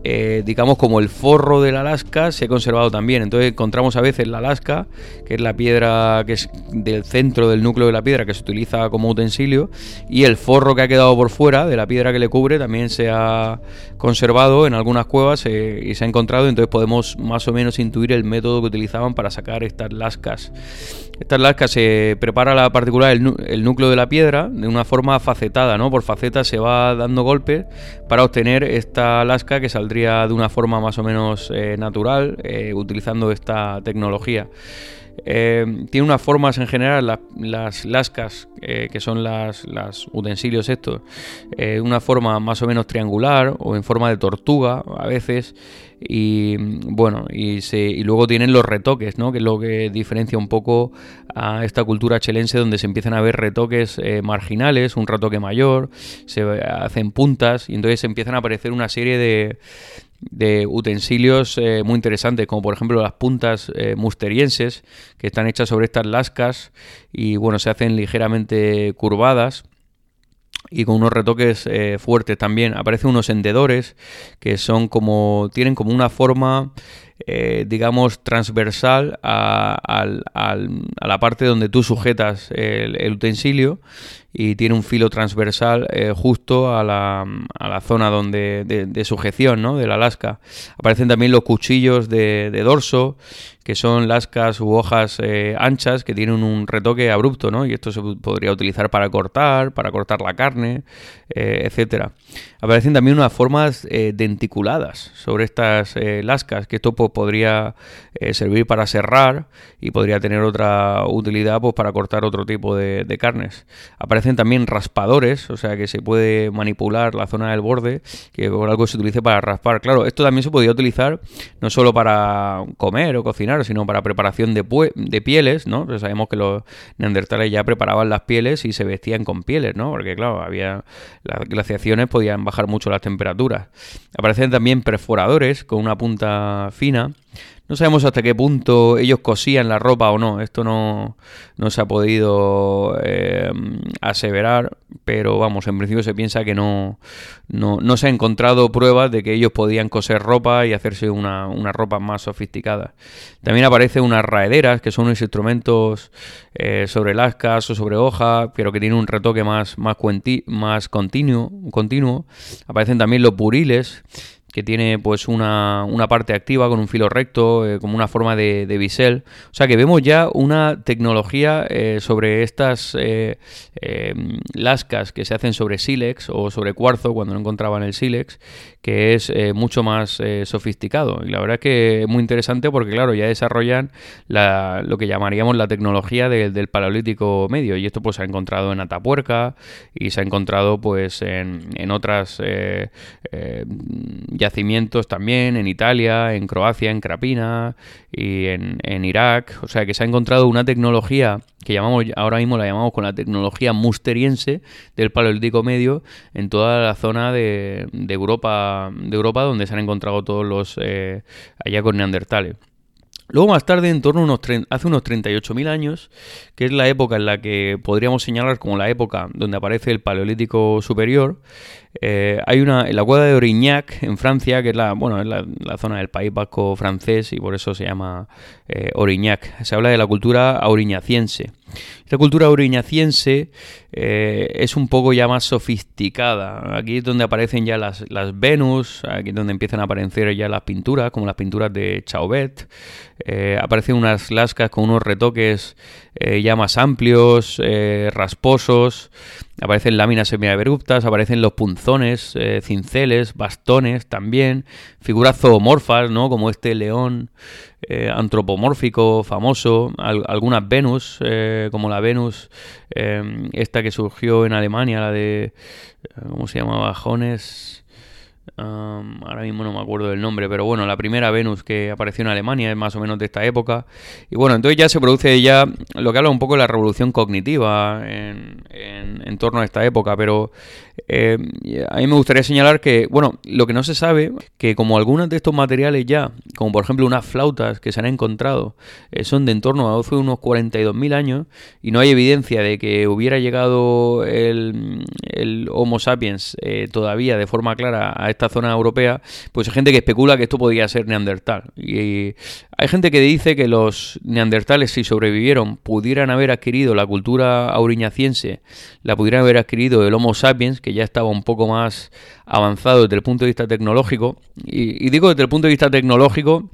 eh, digamos como el forro de la lasca se ha conservado también. Entonces encontramos a veces la lasca, que es la piedra que es del centro del núcleo de la piedra que se utiliza como utensilio, y el forro que ha quedado por fuera de la piedra que le cubre también se ha conservado en algunas cuevas eh, y se ha encontrado. Entonces podemos más o menos intuir el método que utilizaban para sacar estas lascas. Estas lascas se prepara la particular el, núcleo de la piedra de una forma facetada, ¿no? Por facetas se va dando golpes para obtener esta lasca que saldría de una forma más o menos eh, natural eh, utilizando esta tecnología. Eh, tiene unas formas en general, las lascas, que son las, utensilios estos, una forma más o menos triangular o en forma de tortuga a veces. Y bueno, y, luego tienen los retoques, ¿no? que es lo que diferencia un poco a esta cultura chelense donde se empiezan a ver retoques marginales, un retoque mayor, se hacen puntas y entonces empiezan a aparecer una serie de, de utensilios eh, muy interesantes, como por ejemplo las puntas eh, musterienses, que están hechas sobre estas lascas y bueno, se hacen ligeramente curvadas y con unos retoques eh, fuertes también. Aparecen unos hendedores que son como, tienen como una forma, digamos, transversal a, la parte donde tú sujetas el utensilio y tiene un filo transversal eh, justo a la, a la, zona donde, de, sujeción ¿no? de la lasca. Aparecen también los cuchillos de, dorso, que son lascas u hojas eh, anchas que tienen un retoque abrupto, ¿no? y esto se podría utilizar para cortar, para cortar la carne, eh, etcétera. Aparecen también unas formas denticuladas sobre estas lascas, que esto pues, podría servir para serrar y podría tener otra utilidad pues, para cortar otro tipo de, de carnes. Aparecen también raspadores, o sea que se puede manipular la zona del borde, que por algo se utilice para raspar. Claro, esto también se podía utilizar no solo para comer o cocinar, sino para preparación de, de pieles, ¿no? Pues sabemos que los neandertales ya preparaban las pieles y se vestían con pieles, ¿no? Porque claro, había las glaciaciones podían bajar mucho las temperaturas. Aparecen también perforadores con una punta fina no sabemos hasta qué punto ellos cosían la ropa o no, esto no, no se ha podido eh, aseverar, pero vamos, en principio se piensa que no, no, se ha encontrado pruebas de que ellos podían coser ropa y hacerse una, ropa más sofisticada. También aparecen unas raederas, que son unos instrumentos eh, sobre lascas o sobre hojas, pero que tienen un retoque más, más, más continuo, continuo. Aparecen también los buriles, que tiene pues una, parte activa con un filo recto, eh, como una forma de, bisel. O sea que vemos ya una tecnología eh, sobre estas eh, lascas que se hacen sobre sílex o sobre cuarzo cuando no encontraban el sílex, que es mucho más sofisticado. Y la verdad es que es muy interesante porque claro, ya desarrollan lo que llamaríamos la tecnología del paleolítico medio. Y esto pues se ha encontrado en Atapuerca y se ha encontrado pues en, en otras yacimientos también en Italia, en Croacia, en Krapina y en, en Irak. O sea que se ha encontrado una tecnología que llamamos ahora mismo la llamamos con la tecnología musteriense del Paleolítico Medio en toda la zona de, Europa de Europa donde se han encontrado todos los eh, hallazgos neandertales. Luego más tarde, en torno a unos hace unos 38.000 años, que es la época en la que podríamos señalar como la época donde aparece el Paleolítico Superior, eh, hay una, la cueva de Orignac, en Francia, que es la, bueno, es la, zona del País Vasco francés y por eso se llama eh, Orignac. Se habla de la cultura auriñaciense. Esta cultura auriñaciense eh, es un poco ya más sofisticada. Aquí es donde aparecen ya las, las, Venus, aquí es donde empiezan a aparecer ya las pinturas, como las pinturas de Chauvet. aparecen unas lascas con unos retoques ya más amplios, rasposos. Aparecen láminas semiabruptas, aparecen los punzones, eh, cinceles, bastones también, figuras zoomorfas, ¿no? Como este león eh, antropomórfico famoso, algunas Venus, eh, como la Venus, esta que surgió en Alemania, la de, ¿cómo se llamaba? Jones ahora mismo no me acuerdo del nombre, pero bueno, la primera Venus que apareció en Alemania es más o menos de esta época. Y bueno, entonces ya se produce ya lo que habla un poco de la revolución cognitiva en, en, torno a esta época, pero eh, a mí me gustaría señalar que, bueno, lo que no se sabe, que como algunos de estos materiales ya, como por ejemplo unas flautas que se han encontrado, eh, son de en torno a hace unos 42.000 años y no hay evidencia de que hubiera llegado el, el Homo sapiens eh, todavía de forma clara a esta zona europea, pues hay gente que especula que esto podría ser neandertal. Y hay gente que dice que los neandertales, si sobrevivieron, pudieran haber adquirido la cultura auriñaciense, la pudieran haber adquirido el Homo sapiens, que ya estaba un poco más avanzado desde el punto de vista tecnológico. Y, digo desde el punto de vista tecnológico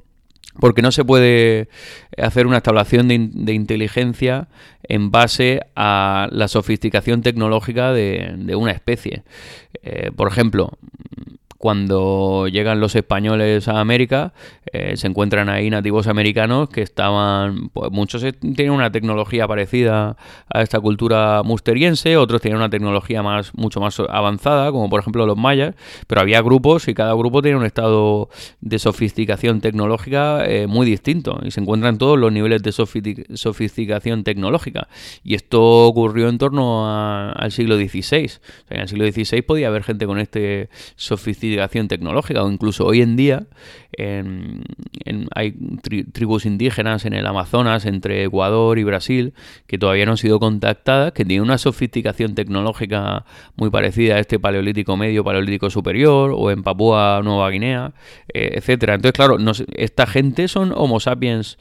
porque no se puede hacer una establecición de, inteligencia en base a la sofisticación tecnológica de, una especie. Eh, por ejemplo, cuando llegan los españoles a América, eh, se encuentran ahí nativos americanos que estaban, pues muchos tienen una tecnología parecida a esta cultura musteriense, otros tienen una tecnología más, mucho más avanzada, como por ejemplo los mayas, pero había grupos y cada grupo tiene un estado de sofisticación tecnológica eh, muy distinto y se encuentran todos los niveles de sofisticación tecnológica. Y esto ocurrió en torno al siglo XVI. en el siglo XVI podía haber gente con este sofisticación tecnológica o incluso hoy en día hay tribus indígenas en el Amazonas entre Ecuador y Brasil que todavía no han sido contactadas, que tienen una sofisticación tecnológica muy parecida a este paleolítico medio, paleolítico superior o en Papúa Nueva Guinea, eh, etcétera. Entonces, claro, esta gente son Homo sapiens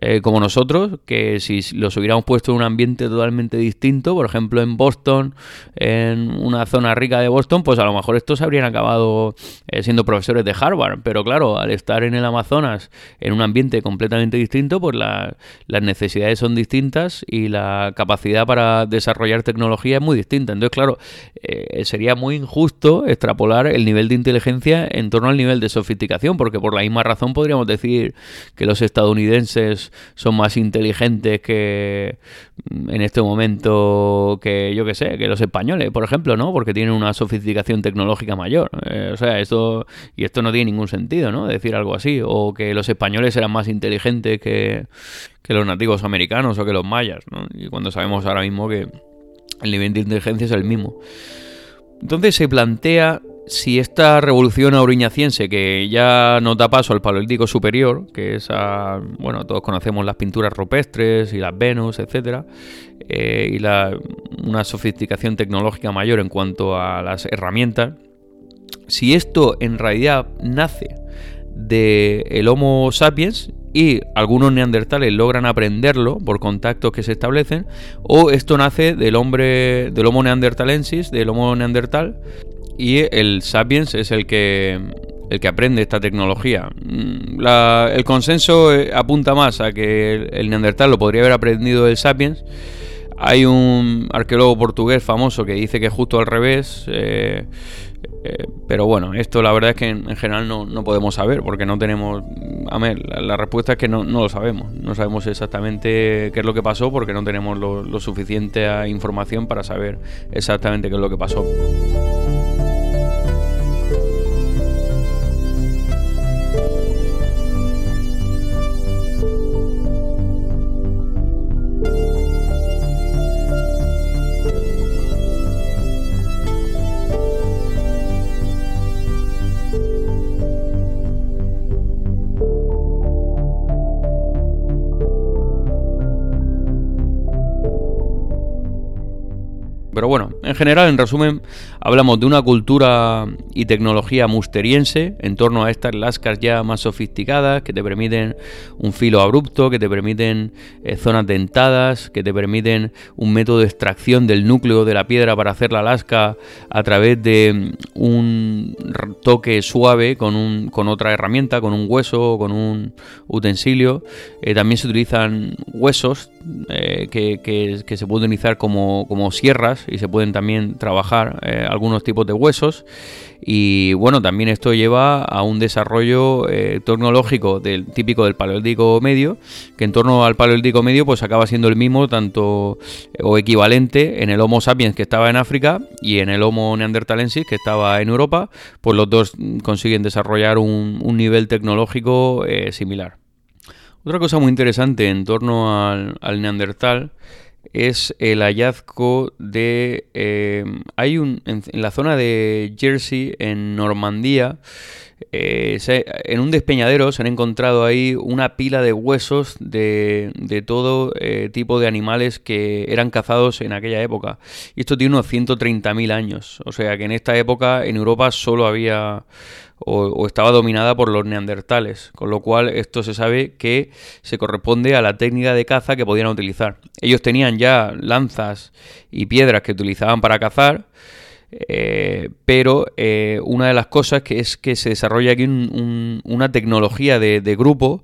eh, como nosotros, que si los hubiéramos puesto en un ambiente totalmente distinto, por ejemplo en Boston, en una zona rica de Boston, pues a lo mejor estos habrían acabado eh, siendo profesores de Harvard, pero claro, al estar en el Amazonas, en un ambiente completamente distinto, pues las necesidades son distintas y la capacidad para desarrollar tecnología es muy distinta. Entonces, claro, eh, sería muy injusto extrapolar el nivel de inteligencia en torno al nivel de sofisticación, porque por la misma razón podríamos decir que los estadounidenses son más inteligentes que mm, en este momento que yo que sé, que los españoles, por ejemplo, ¿no? Porque tienen una sofisticación tecnológica mayor. Eh, o sea, esto, y esto no tiene ningún sentido, ¿no? Algo así. O que los españoles eran más inteligentes que, los nativos americanos o que los mayas, ¿no? Y cuando sabemos ahora mismo que el nivel de inteligencia es el mismo. Entonces se plantea si esta revolución auriñaciense, que ya no da paso al paleolítico superior, que es a, bueno, todos conocemos las pinturas rupestres y las Venus, etcétera, eh, y la, una sofisticación tecnológica mayor en cuanto a las herramientas, si esto en realidad nace del el Homo sapiens y algunos neandertales logran aprenderlo por contactos que se establecen, o esto nace del hombre, del Homo neandertalensis, del Homo neandertal, y el sapiens es el que el que aprende esta tecnología. Mm, el consenso eh, apunta más a que el, neandertal lo podría haber aprendido del sapiens. Hay un arqueólogo portugués famoso que dice que justo al revés. Eh, eh, pero bueno, esto la verdad es que en, general no, podemos saber porque no tenemos... A ver, la, respuesta es que no, lo sabemos. No sabemos exactamente qué es lo que pasó porque no tenemos lo, suficiente información para saber exactamente qué es lo que pasó. Pero bueno, en general, en resumen, hablamos de una cultura y tecnología musteriense en torno a estas lascas ya más sofisticadas que te permiten un filo abrupto, que te permiten eh, zonas dentadas, que te permiten un método de extracción del núcleo de la piedra para hacer la lasca a través de mm, un toque suave con, un, con otra herramienta, con un hueso con un utensilio. Eh, también se utilizan huesos eh, que, que, se pueden utilizar como, como sierras y se pueden también trabajar eh, algunos tipos de huesos. Y bueno, también esto lleva a un desarrollo eh, tecnológico típico del paleolítico medio, que en torno al paleolítico medio pues acaba siendo el mismo tanto o equivalente en el Homo sapiens que estaba en África y en el Homo neanderthalensis que estaba en Europa, pues los dos consiguen desarrollar un, nivel tecnológico eh, similar. Otra cosa muy interesante en torno al neandertal es el hallazgo de... Eh, hay un... En, la zona de Jersey, en Normandía, eh, en un despeñadero se han encontrado ahí una pila de huesos de, de todo eh, tipo de animales que eran cazados en aquella época. Y esto tiene unos 130.000 años. O sea que en esta época en Europa solo había o, estaba dominada por los neandertales, con lo cual esto se sabe que se corresponde a la técnica de caza que podían utilizar. Ellos tenían ya lanzas y piedras que utilizaban para cazar, eh, pero eh, una de las cosas que es que se desarrolla aquí una tecnología de, grupo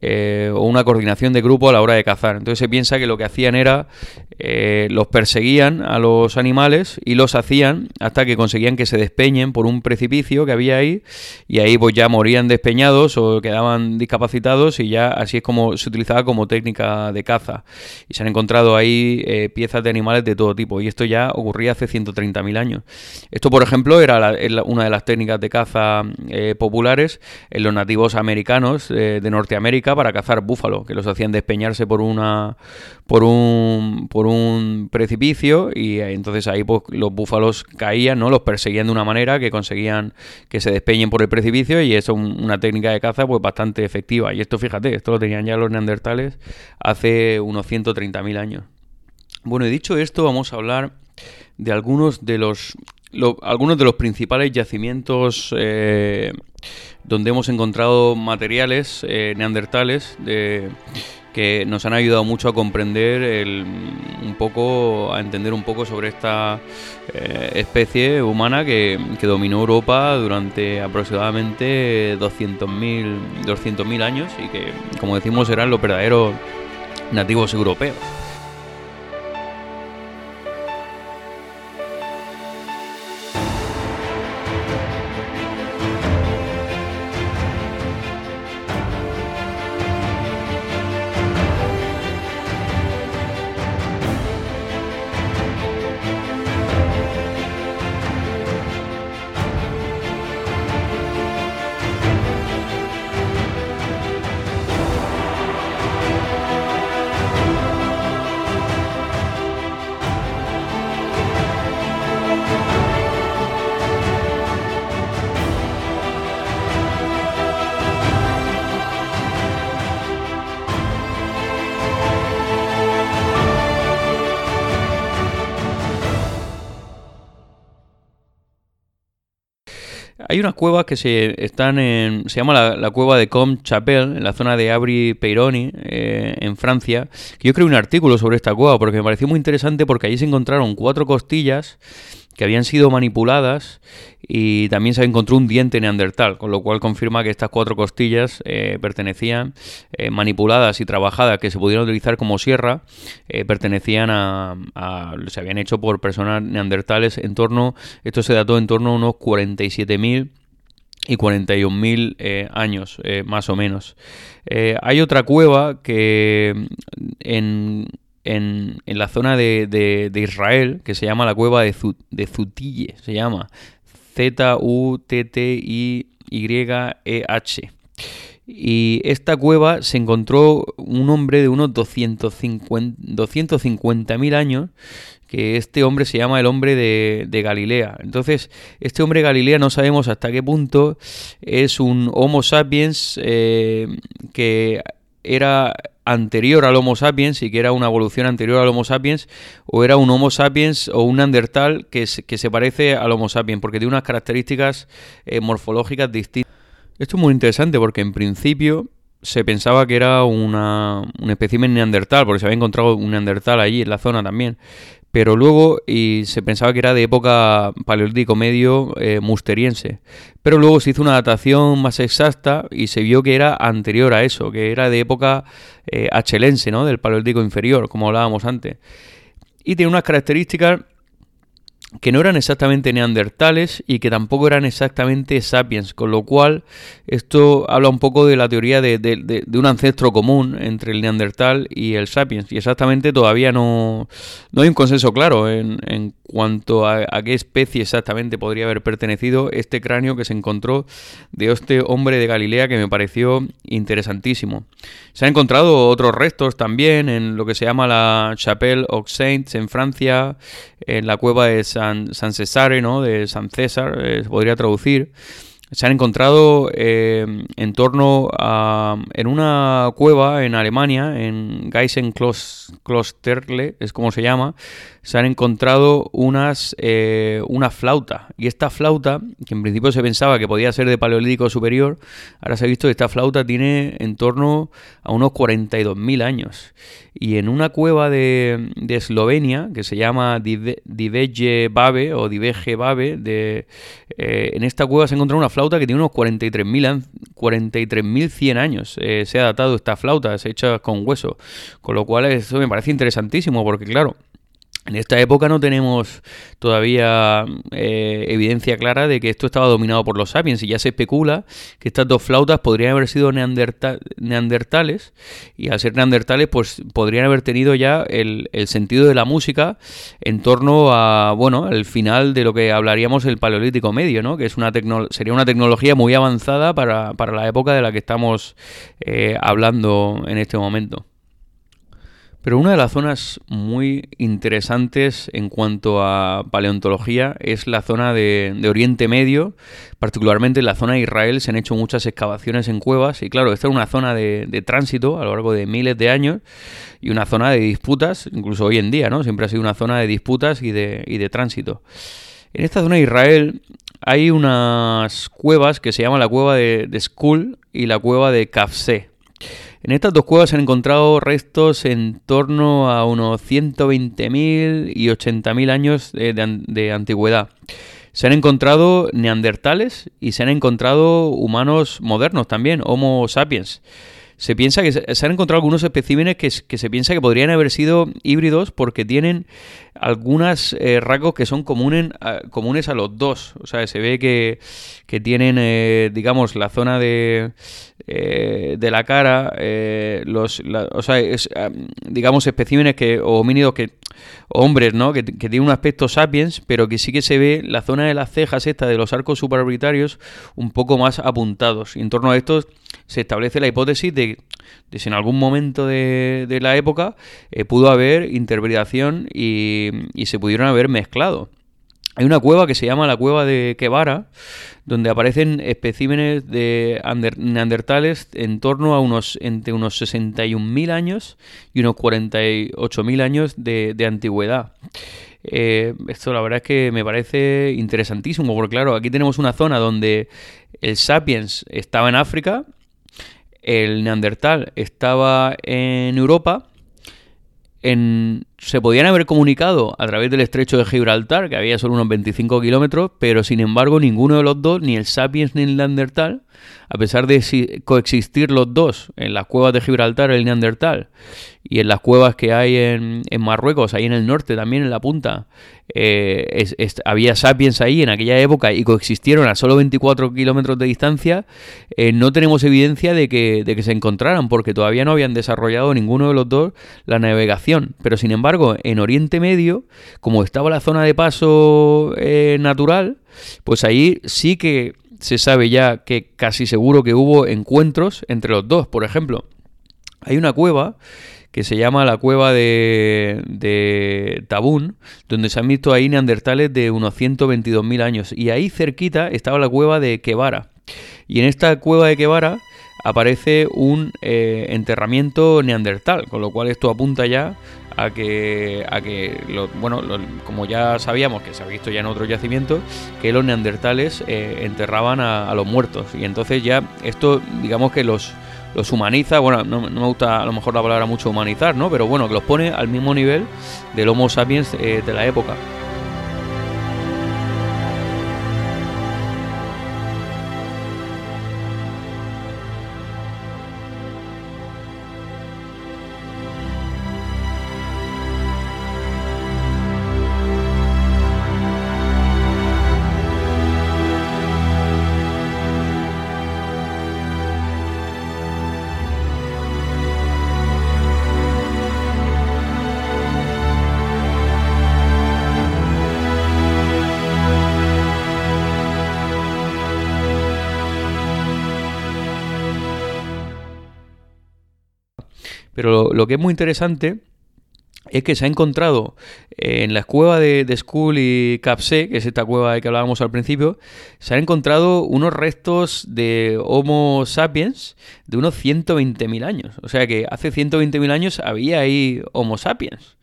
eh, o una coordinación de grupo a la hora de cazar. Entonces se piensa que lo que hacían era los perseguían a los animales y los hacían hasta que conseguían que se despeñen por un precipicio que había ahí y ahí pues ya morían despeñados o quedaban discapacitados y ya así es como se utilizaba como técnica de caza. Y se han encontrado ahí piezas de animales de todo tipo y esto ya ocurría hace 130.000 años. Esto, por ejemplo, era una de las técnicas de caza eh, populares en los nativos americanos eh, de Norteamérica para cazar búfalo, que los hacían despeñarse por una por un por un precipicio y eh, entonces ahí pues, los búfalos caían, ¿no? Los perseguían de una manera que conseguían que se despeñen por el precipicio y es una técnica de caza pues bastante efectiva. Y esto, fíjate, esto lo tenían ya los neandertales hace unos 130.000 años. Bueno, y dicho esto, vamos a hablar de algunos de los algunos de los principales yacimientos eh, donde hemos encontrado materiales eh, neandertales de, que nos han ayudado mucho a comprender un poco, a entender un poco sobre esta eh, especie humana que, que, dominó Europa durante aproximadamente 200.000 200 años y que, como decimos, eran los verdaderos nativos europeos. Unas cuevas que se están en. Se llama la, cueva de Com Chapelle, en la zona de Abri Peironi, eh, en Francia. Yo creo un artículo sobre esta cueva porque me pareció muy interesante porque allí se encontraron cuatro costillas que habían sido manipuladas y también se encontró un diente neandertal, con lo cual confirma que estas cuatro costillas eh, pertenecían, eh, manipuladas y trabajadas, que se pudieron utilizar como sierra, pertenecían a, se habían hecho por personas neandertales en torno, esto se dató en torno a unos 47.000 y 41.000 años, más o menos. hay otra cueva que en, en, la zona de, Israel que se llama la cueva de, de Zutille, se llama Z-U-T-T-I-Y-E-H. Y esta cueva se encontró un hombre de unos 250.000 años, que este hombre se llama el hombre de, Galilea. Entonces, este hombre de Galilea no sabemos hasta qué punto es un Homo sapiens eh, que era anterior al Homo sapiens y que era una evolución anterior al Homo sapiens o era un Homo sapiens o un Neandertal que, que se parece al Homo sapiens porque tiene unas características eh, morfológicas distintas. Esto es muy interesante porque en principio se pensaba que era una, un espécimen neandertal, porque se había encontrado un neandertal allí en la zona también. Pero luego y se pensaba que era de época paleolítico medio eh, musteriense. Pero luego se hizo una datación más exacta y se vio que era anterior a eso, que era de época eh, achelense, ¿no? Del paleolítico inferior, como hablábamos antes. Y tiene unas características que no eran exactamente neandertales y que tampoco eran exactamente sapiens, con lo cual esto habla un poco de la teoría de, un ancestro común entre el neandertal y el sapiens, y exactamente todavía no, no hay un consenso claro en, en cuanto a, qué especie exactamente podría haber pertenecido este cráneo que se encontró de este hombre de Galilea que me pareció interesantísimo. Se han encontrado otros restos también en lo que se llama la Chapelle aux Saints en Francia, en la cueva de San, San Cesare, ¿no? de San César, eh, se podría traducir se han encontrado eh, en torno a. en una cueva en Alemania, en Geisenklosterle, es como se llama, se han encontrado unas, eh, una flauta. Y esta flauta, que en principio se pensaba que podía ser de paleolítico superior, ahora se ha visto que esta flauta tiene en torno a unos 42.000 años. Y en una cueva de, Eslovenia, que se llama Diveje Babe o Diveje Babe, de, eh, en esta cueva se encontrado una flauta que tiene unos 43.100 43 años. Eh, se ha datado esta flauta, se hecha con hueso. Con lo cual eso me parece interesantísimo, porque claro, en esta época no tenemos todavía eh, evidencia clara de que esto estaba dominado por los sapiens y ya se especula que estas dos flautas podrían haber sido neandertales y al ser neandertales pues podrían haber tenido ya el, sentido de la música en torno a, bueno, al final de lo que hablaríamos el paleolítico medio, ¿no? Que es una sería una tecnología muy avanzada para, la época de la que estamos eh, hablando en este momento. Pero una de las zonas muy interesantes en cuanto a paleontología es la zona de, Oriente Medio, particularmente en la zona de Israel se han hecho muchas excavaciones en cuevas y claro, esta es una zona de, tránsito a lo largo de miles de años y una zona de disputas, incluso hoy en día, ¿no? Siempre ha sido una zona de disputas y de, tránsito. En esta zona de Israel hay unas cuevas que se llaman la cueva de, de Skull y la cueva de Kafse. En estas dos cuevas se han encontrado restos en torno a unos 120.000 y 80.000 años de, antigüedad. Se han encontrado neandertales y se han encontrado humanos modernos también, Homo sapiens. Se piensa que se, han encontrado algunos especímenes que, se piensa que podrían haber sido híbridos porque tienen algunos eh, rasgos que son comunes a los dos. O sea, se ve que, tienen, eh, digamos, la zona de, eh, de la cara, eh, los, o sea, es, digamos, especímenes que, o homínidos que, hombres, ¿no? Que, tienen un aspecto sapiens, pero que sí que se ve la zona de las cejas esta de los arcos supraorbitarios un poco más apuntados. Y en torno a esto se establece la hipótesis de, de si en algún momento de, de la época eh, pudo haber interpretación y, y se pudieron haber mezclado. Hay una cueva que se llama la cueva de Quevara, donde aparecen especímenes de neandertales en torno a unos entre unos 61.000 años y unos 48.000 años de, antigüedad. Eh, esto la verdad es que me parece interesantísimo, porque claro, aquí tenemos una zona donde el sapiens estaba en África, el neandertal estaba en Europa, en se podían haber comunicado a través del estrecho de Gibraltar, que había solo unos 25 kilómetros, pero sin embargo ninguno de los dos, ni el Sapiens ni el Neandertal, a pesar de coexistir los dos en las cuevas de Gibraltar, el Neandertal, y en las cuevas que hay en, Marruecos, ahí en el norte, también en la punta, eh, había sapiens ahí en aquella época y coexistieron a solo 24 kilómetros de distancia, eh, no tenemos evidencia de que, de que se encontraran, porque todavía no habían desarrollado ninguno de los dos la navegación, pero sin embargo, en Oriente Medio, como estaba la zona de paso eh, natural, pues ahí sí que se sabe ya que casi seguro que hubo encuentros entre los dos. Por ejemplo, hay una cueva que se llama la cueva de, de Tabún, donde se han visto ahí neandertales de unos 122.000 años. Y ahí cerquita estaba la cueva de Quevara. Y en esta cueva de Quevara aparece un eh, enterramiento neandertal, con lo cual esto apunta ya a que, a que bueno, como ya sabíamos, que se ha visto ya en otros yacimientos, que los neandertales eh, enterraban a, los muertos. Y entonces ya esto, digamos que los, los humaniza, bueno, no, me gusta a lo mejor la palabra mucho humanizar, ¿no? Pero bueno, que los pone al mismo nivel del Homo sapiens eh, de la época. Pero lo, que es muy interesante es que se ha encontrado eh, en la cueva de, de Skull y Capse, que es esta cueva de que hablábamos al principio, se han encontrado unos restos de Homo sapiens de unos 120.000 años. O sea que hace 120.000 años había ahí Homo sapiens.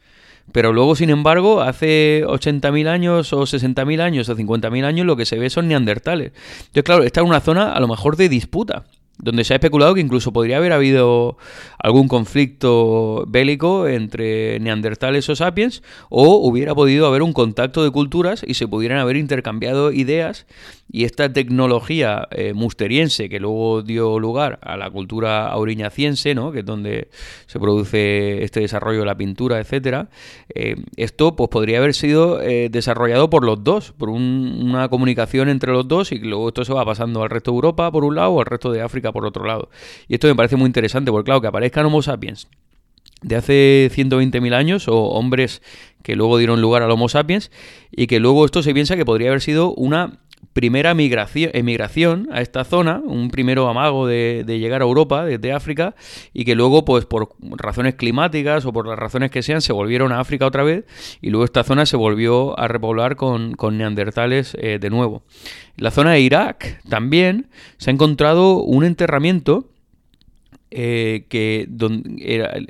Pero luego, sin embargo, hace 80.000 años o 60.000 años o 50.000 años lo que se ve son neandertales. Entonces, claro, esta es una zona a lo mejor de disputa donde se ha especulado que incluso podría haber habido algún conflicto bélico entre neandertales o sapiens, o hubiera podido haber un contacto de culturas y se pudieran haber intercambiado ideas y esta tecnología eh, musteriense que luego dio lugar a la cultura auriñaciense, ¿no? que es donde se produce este desarrollo de la pintura, etcétera, eh, esto pues podría haber sido eh, desarrollado por los dos, por una comunicación entre los dos y luego esto se va pasando al resto de Europa por un lado o al resto de África por otro lado. Y esto me parece muy interesante porque claro, que aparezcan Homo sapiens de hace 120.000 años o hombres que luego dieron lugar al Homo sapiens y que luego esto se piensa que podría haber sido una primera migración, emigración a esta zona, un primero amago de, llegar a Europa desde África y que luego, pues por razones climáticas o por las razones que sean, se volvieron a África otra vez y luego esta zona se volvió a repoblar con, neandertales eh, de nuevo. En la zona de Irak también se ha encontrado un enterramiento eh, que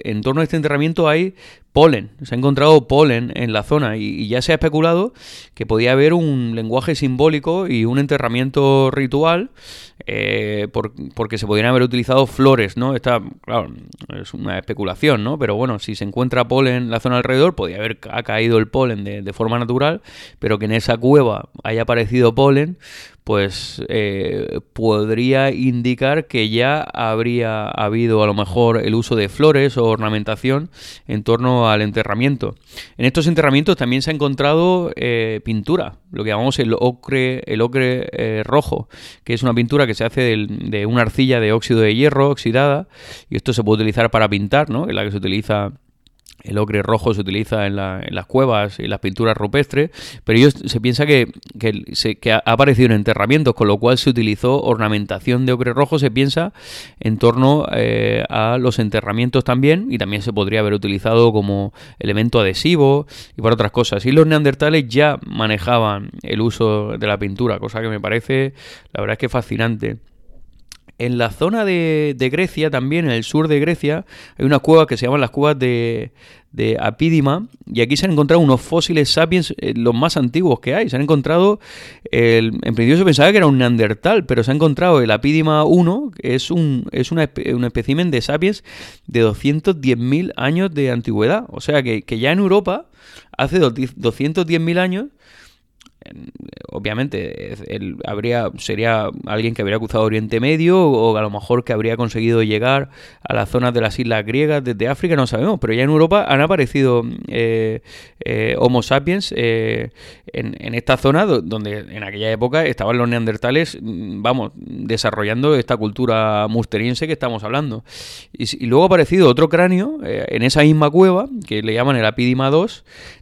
en torno a este enterramiento hay polen, se ha encontrado polen en la zona y, ya se ha especulado que podía haber un lenguaje simbólico y un enterramiento ritual eh, porque se podrían haber utilizado flores, ¿no? Esta, claro, es una especulación, ¿no? Pero bueno, si se encuentra polen en la zona alrededor, podría haber caído el polen de forma natural, pero que en esa cueva haya aparecido polen, pues eh, podría indicar que ya habría habido a lo mejor el uso de flores o ornamentación en torno al enterramiento. En estos enterramientos también se ha encontrado eh, pintura, lo que llamamos el ocre, el ocre eh, rojo, que es una pintura que se hace de, una arcilla de óxido de hierro oxidada, y esto se puede utilizar para pintar, ¿no? Es la que se utiliza el ocre rojo se utiliza en, las cuevas y las pinturas rupestres, pero ellos se piensa que, que, ha aparecido en enterramientos, con lo cual se utilizó ornamentación de ocre rojo, se piensa, en torno eh, a los enterramientos también, y también se podría haber utilizado como elemento adhesivo y para otras cosas. Y los neandertales ya manejaban el uso de la pintura, cosa que me parece, la verdad es que fascinante. En la zona de, Grecia, también en el sur de Grecia, hay unas cuevas que se llaman las cuevas de, Apídima, y aquí se han encontrado unos fósiles sapiens, eh, los más antiguos que hay. Se han encontrado, en principio se pensaba que era un neandertal, pero se ha encontrado el Apídima 1, que es un, es una, un espécimen de sapiens de 210.000 años de antigüedad. O sea que, que ya en Europa, hace 210.000 años, obviamente él habría sería alguien que habría cruzado Oriente Medio o a lo mejor que habría conseguido llegar a las zonas de las islas griegas desde África no sabemos pero ya en Europa han aparecido eh, eh, Homo sapiens eh, en, esta zona donde en aquella época estaban los neandertales mm, vamos desarrollando esta cultura musteriense que estamos hablando. Y, luego ha aparecido otro cráneo en esa misma cueva que le llaman el Apidima II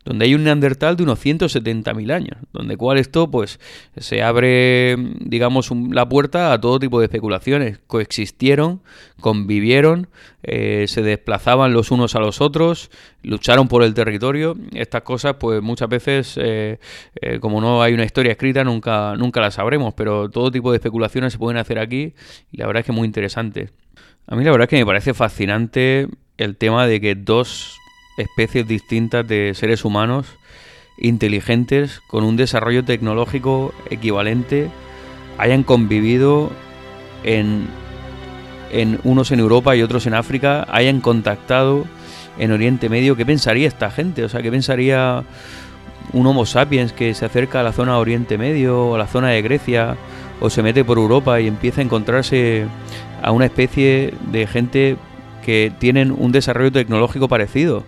donde hay un neandertal de unos 170.000 años donde de cual esto pues se abre, digamos, la puerta a todo tipo de especulaciones. Coexistieron, convivieron, eh, se desplazaban los unos a los otros, lucharon por el territorio. Estas cosas, pues muchas veces, eh, eh, como no hay una historia escrita, nunca, nunca las sabremos, pero todo tipo de especulaciones se pueden hacer aquí y la verdad es que muy interesante. A mí la verdad es que me parece fascinante el tema de que dos especies distintas de seres humanos inteligentes con un desarrollo tecnológico equivalente hayan convivido en, en unos en Europa y otros en África, hayan contactado en Oriente Medio. ¿Qué pensaría esta gente? O sea, ¿qué pensaría un Homo sapiens que se acerca a la zona de Oriente Medio o a la zona de Grecia o se mete por Europa y empieza a encontrarse a una especie de gente que tienen un desarrollo tecnológico parecido,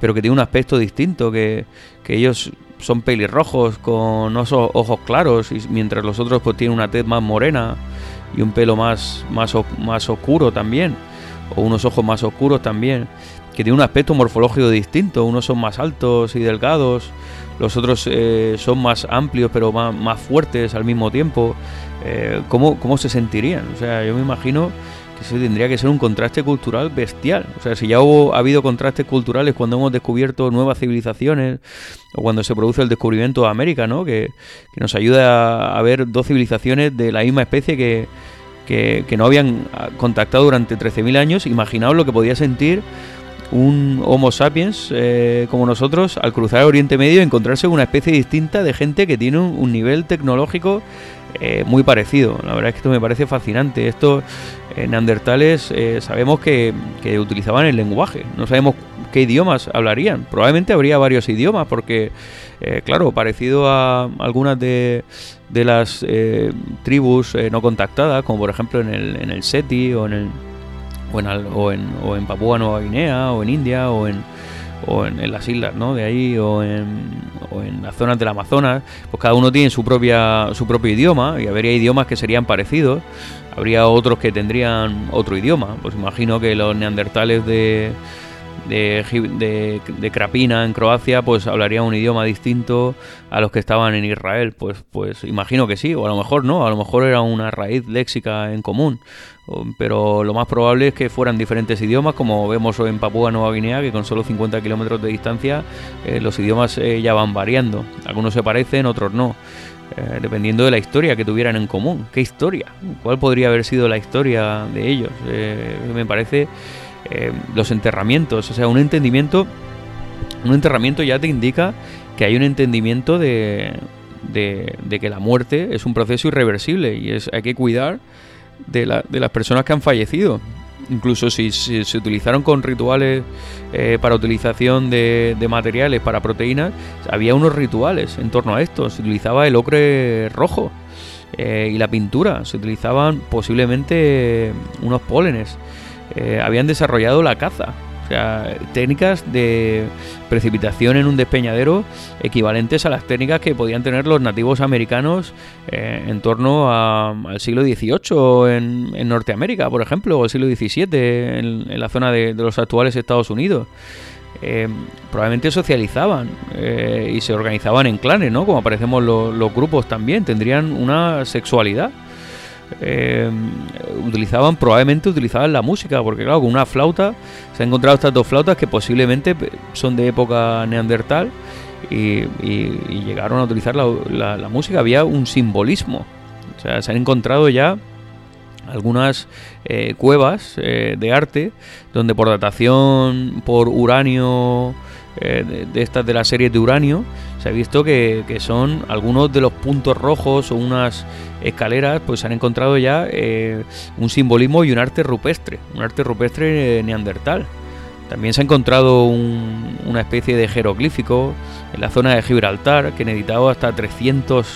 pero que tiene un aspecto distinto, que, ellos son pelirrojos con ojos claros, y mientras los otros pues tienen una tez más morena y un pelo más, más, más oscuro también, o unos ojos más oscuros también, que tiene un aspecto morfológico distinto, unos son más altos y delgados, los otros eh, son más amplios pero más, más, fuertes al mismo tiempo. Eh, ¿cómo, ¿Cómo se sentirían? O sea, yo me imagino que eso tendría que ser un contraste cultural bestial. O sea, si ya hubo, ha habido contrastes culturales cuando hemos descubierto nuevas civilizaciones o cuando se produce el descubrimiento de América, ¿no? Que, nos ayuda a, ver dos civilizaciones de la misma especie que, que, no habían contactado durante 13.000 años. Imaginaos lo que podía sentir un Homo sapiens eh, como nosotros al cruzar el Oriente Medio y encontrarse con una especie distinta de gente que tiene un, nivel tecnológico eh, muy parecido. La verdad es que esto me parece fascinante. Estos eh, neandertales sabemos que, utilizaban el lenguaje. No sabemos qué idiomas hablarían. Probablemente habría varios idiomas porque, claro, parecido a algunas de, de las tribus no contactadas, como por ejemplo en el, en el SETI o en el o en, o en, o en Papúa Nueva Guinea, o en India, o en, o en, las islas, ¿no? De ahí, o en, o en las zonas del Amazonas, pues cada uno tiene su propia su propio idioma y habría idiomas que serían parecidos, habría otros que tendrían otro idioma. Pues imagino que los neandertales de de, de, Krapina en Croacia, pues hablarían un idioma distinto a los que estaban en Israel. Pues, pues imagino que sí, o a lo mejor no, a lo mejor era una raíz léxica en común pero lo más probable es que fueran diferentes idiomas, como vemos en Papúa Nueva Guinea, que con solo 50 kilómetros de distancia eh, los idiomas eh, ya van variando. Algunos se parecen, otros no, eh, dependiendo de la historia que tuvieran en común. ¿Qué historia? ¿Cuál podría haber sido la historia de ellos? me parece los enterramientos, o sea, un entendimiento, un enterramiento ya te indica que hay un entendimiento de, de, que la muerte es un proceso irreversible y es hay que cuidar de, las personas que han fallecido. Incluso si, se utilizaron con rituales eh, para utilización de, materiales para proteínas, había unos rituales en torno a esto. Se utilizaba el ocre rojo eh, y la pintura. Se utilizaban posiblemente unos pólenes. Eh, habían desarrollado la caza. O sea, técnicas de precipitación en un despeñadero equivalentes a las técnicas que podían tener los nativos americanos eh, en torno al siglo XVIII en, Norteamérica, por ejemplo, o el siglo XVII en, la zona de, los actuales Estados Unidos. Eh, probablemente socializaban y se organizaban en clanes, ¿no? Como aparecemos los grupos también, tendrían una sexualidad eh, utilizaban, probablemente utilizaban la música, porque claro, con una flauta se han encontrado estas dos flautas que posiblemente son de época neandertal y, llegaron a utilizar la, música. Había un simbolismo, o sea, se han encontrado ya algunas eh, cuevas eh, de arte donde por datación por uranio de, de, estas de la serie de uranio se ha visto que, son algunos de los puntos rojos o unas escaleras, pues han encontrado ya eh, un simbolismo y un arte rupestre, un arte rupestre neandertal. También se ha encontrado una especie de jeroglífico en la zona de Gibraltar que necesitaba hasta 300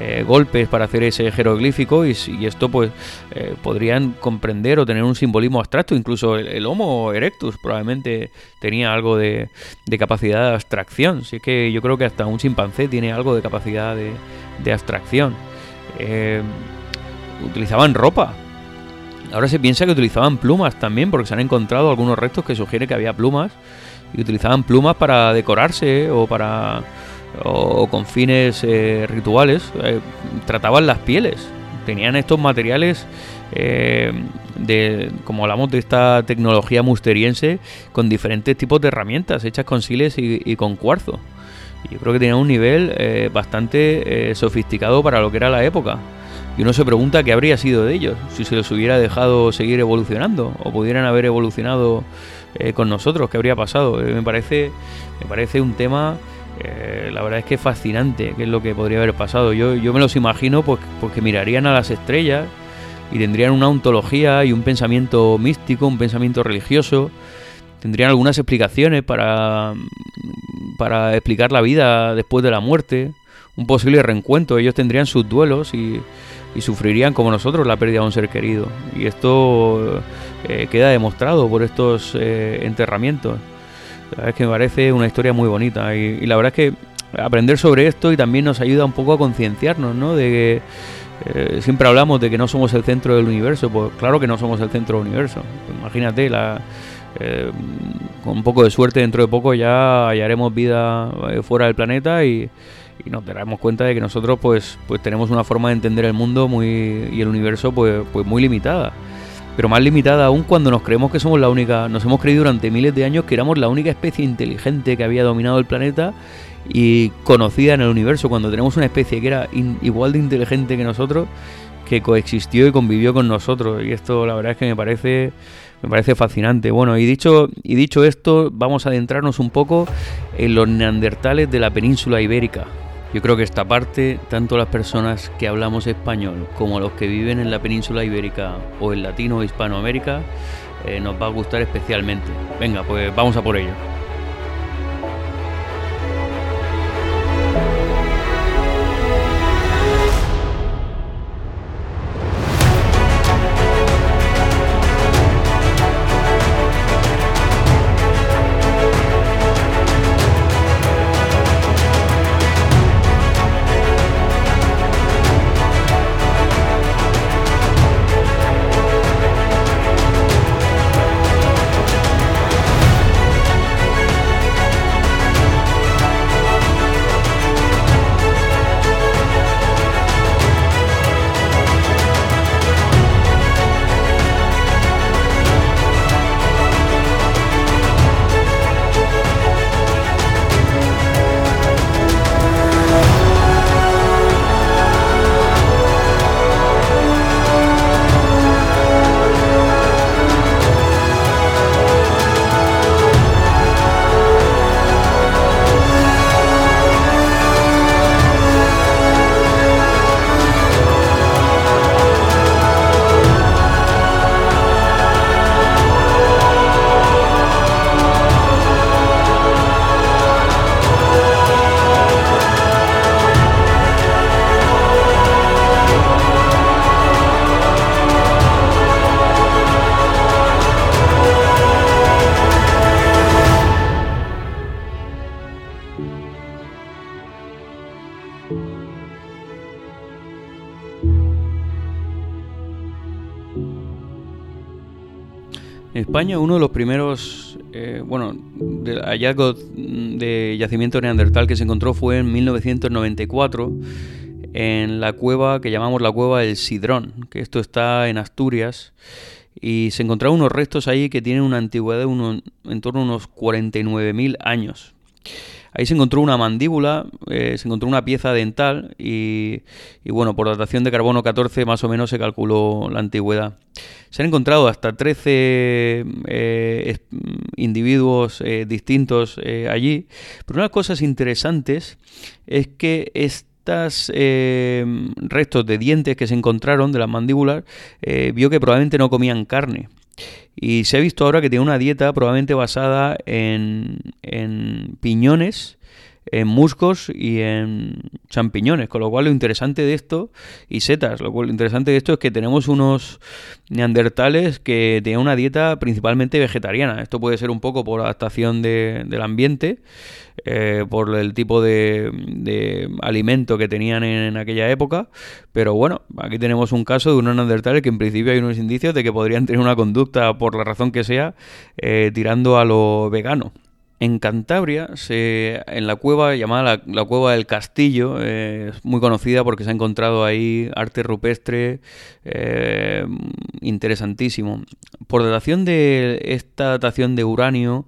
eh, golpes para hacer ese jeroglífico y, esto pues eh, podrían comprender o tener un simbolismo abstracto. Incluso el, Homo erectus probablemente tenía algo de, capacidad de abstracción. Así que yo creo que hasta un chimpancé tiene algo de capacidad de, abstracción eh, utilizaban ropa ahora se piensa que utilizaban plumas también porque se han encontrado algunos restos que sugieren que había plumas y utilizaban plumas para decorarse o para o con fines eh, rituales, eh, trataban las pieles. Tenían estos materiales eh, de, como hablamos de esta tecnología musteriense, con diferentes tipos de herramientas hechas con siles y, con cuarzo. Yo creo que tenían un nivel bastante sofisticado para lo que era la época. Y uno se pregunta qué habría sido de ellos, si se los hubiera dejado seguir evolucionando o pudieran haber evolucionado con nosotros, qué habría pasado. me, parece, me parece un tema eh, la verdad es que fascinante qué es lo que podría haber pasado. Yo, yo me los imagino pues, pues, mirarían a las estrellas y tendrían una ontología y un pensamiento místico, un pensamiento religioso. Tendrían algunas explicaciones para, para explicar la vida después de la muerte, un posible reencuentro. Ellos tendrían sus duelos y, sufrirían como nosotros la pérdida de un ser querido. Y esto eh, queda demostrado por estos eh, enterramientos. Es que me parece una historia muy bonita y, la verdad es que aprender sobre esto y también nos ayuda un poco a concienciarnos, ¿no? De que eh, siempre hablamos de que no somos el centro del universo, pues claro que no somos el centro del universo. imagínate, la, eh, con un poco de suerte dentro de poco ya hallaremos vida eh, fuera del planeta y, nos daremos cuenta de que nosotros pues, pues tenemos una forma de entender el mundo muy y el universo pues, pues muy limitada pero más limitada aún cuando nos creemos que somos la única, nos hemos creído durante miles de años que éramos la única especie inteligente que había dominado el planeta y conocida en el universo, cuando tenemos una especie que era igual de inteligente que nosotros, que coexistió y convivió con nosotros. Y esto la verdad es que me parece, me parece fascinante. Bueno, y dicho, y dicho esto, vamos a adentrarnos un poco en los neandertales de la península ibérica. Yo creo que esta parte, tanto las personas que hablamos español como los que viven en la península ibérica o en latino o hispanoamérica, eh, nos va a gustar especialmente. Venga, pues vamos a por ello. Uno de los primeros, eh, bueno, hallazgos de yacimiento neandertal que se encontró fue en 1994 en la cueva que llamamos la cueva del Sidrón, que esto está en Asturias, y se encontraron unos restos ahí que tienen una antigüedad de en torno a unos 49.000 años. Ahí se encontró una mandíbula, eh, se encontró una pieza dental y, bueno, por datación de carbono 14 más o menos se calculó la antigüedad. Se han encontrado hasta 13 eh, individuos eh, distintos allí, pero una de las cosas interesantes es que estos restos de dientes que se encontraron de las mandíbulas vio que probablemente no comían carne. Y se ha visto ahora que tiene una dieta probablemente basada en, en piñones en muscos y en champiñones, con lo cual lo interesante de esto, y setas, lo cual lo interesante de esto es que tenemos unos neandertales que tenían una dieta principalmente vegetariana. Esto puede ser un poco por adaptación del ambiente, eh, por el tipo de, alimento que tenían en, aquella época, pero bueno, aquí tenemos un caso de unos neandertales que en principio hay unos indicios de que podrían tener una conducta, por la razón que sea, eh, tirando a lo vegano. En Cantabria, se, en la cueva llamada la, Cueva del Castillo, eh, es muy conocida porque se ha encontrado ahí arte rupestre eh, interesantísimo. Por datación de esta datación de uranio,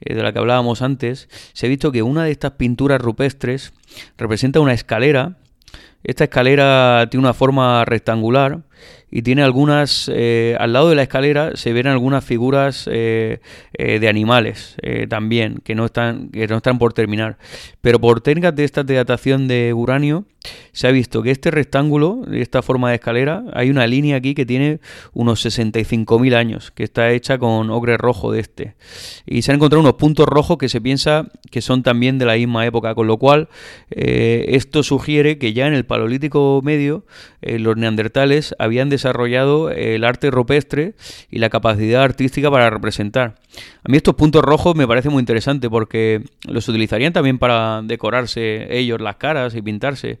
eh, de la que hablábamos antes, se ha visto que una de estas pinturas rupestres representa una escalera. Esta escalera tiene una forma rectangular y tiene algunas, eh, al lado de la escalera se ven algunas figuras eh, eh, de animales también, que no, están, que no están por terminar. Pero por técnicas de esta datación de uranio, se ha visto que este rectángulo, esta forma de escalera, hay una línea aquí que tiene unos 65.000 años, que está hecha con ocre rojo de este. Y se han encontrado unos puntos rojos que se piensa que son también de la misma época, con lo cual esto sugiere que ya en el Paleolítico Medio los neandertales habían desarrollado el arte rupestre y la capacidad artística para representar. A mí estos puntos rojos me parece muy interesante porque los utilizarían también para decorarse ellos las caras y pintarse.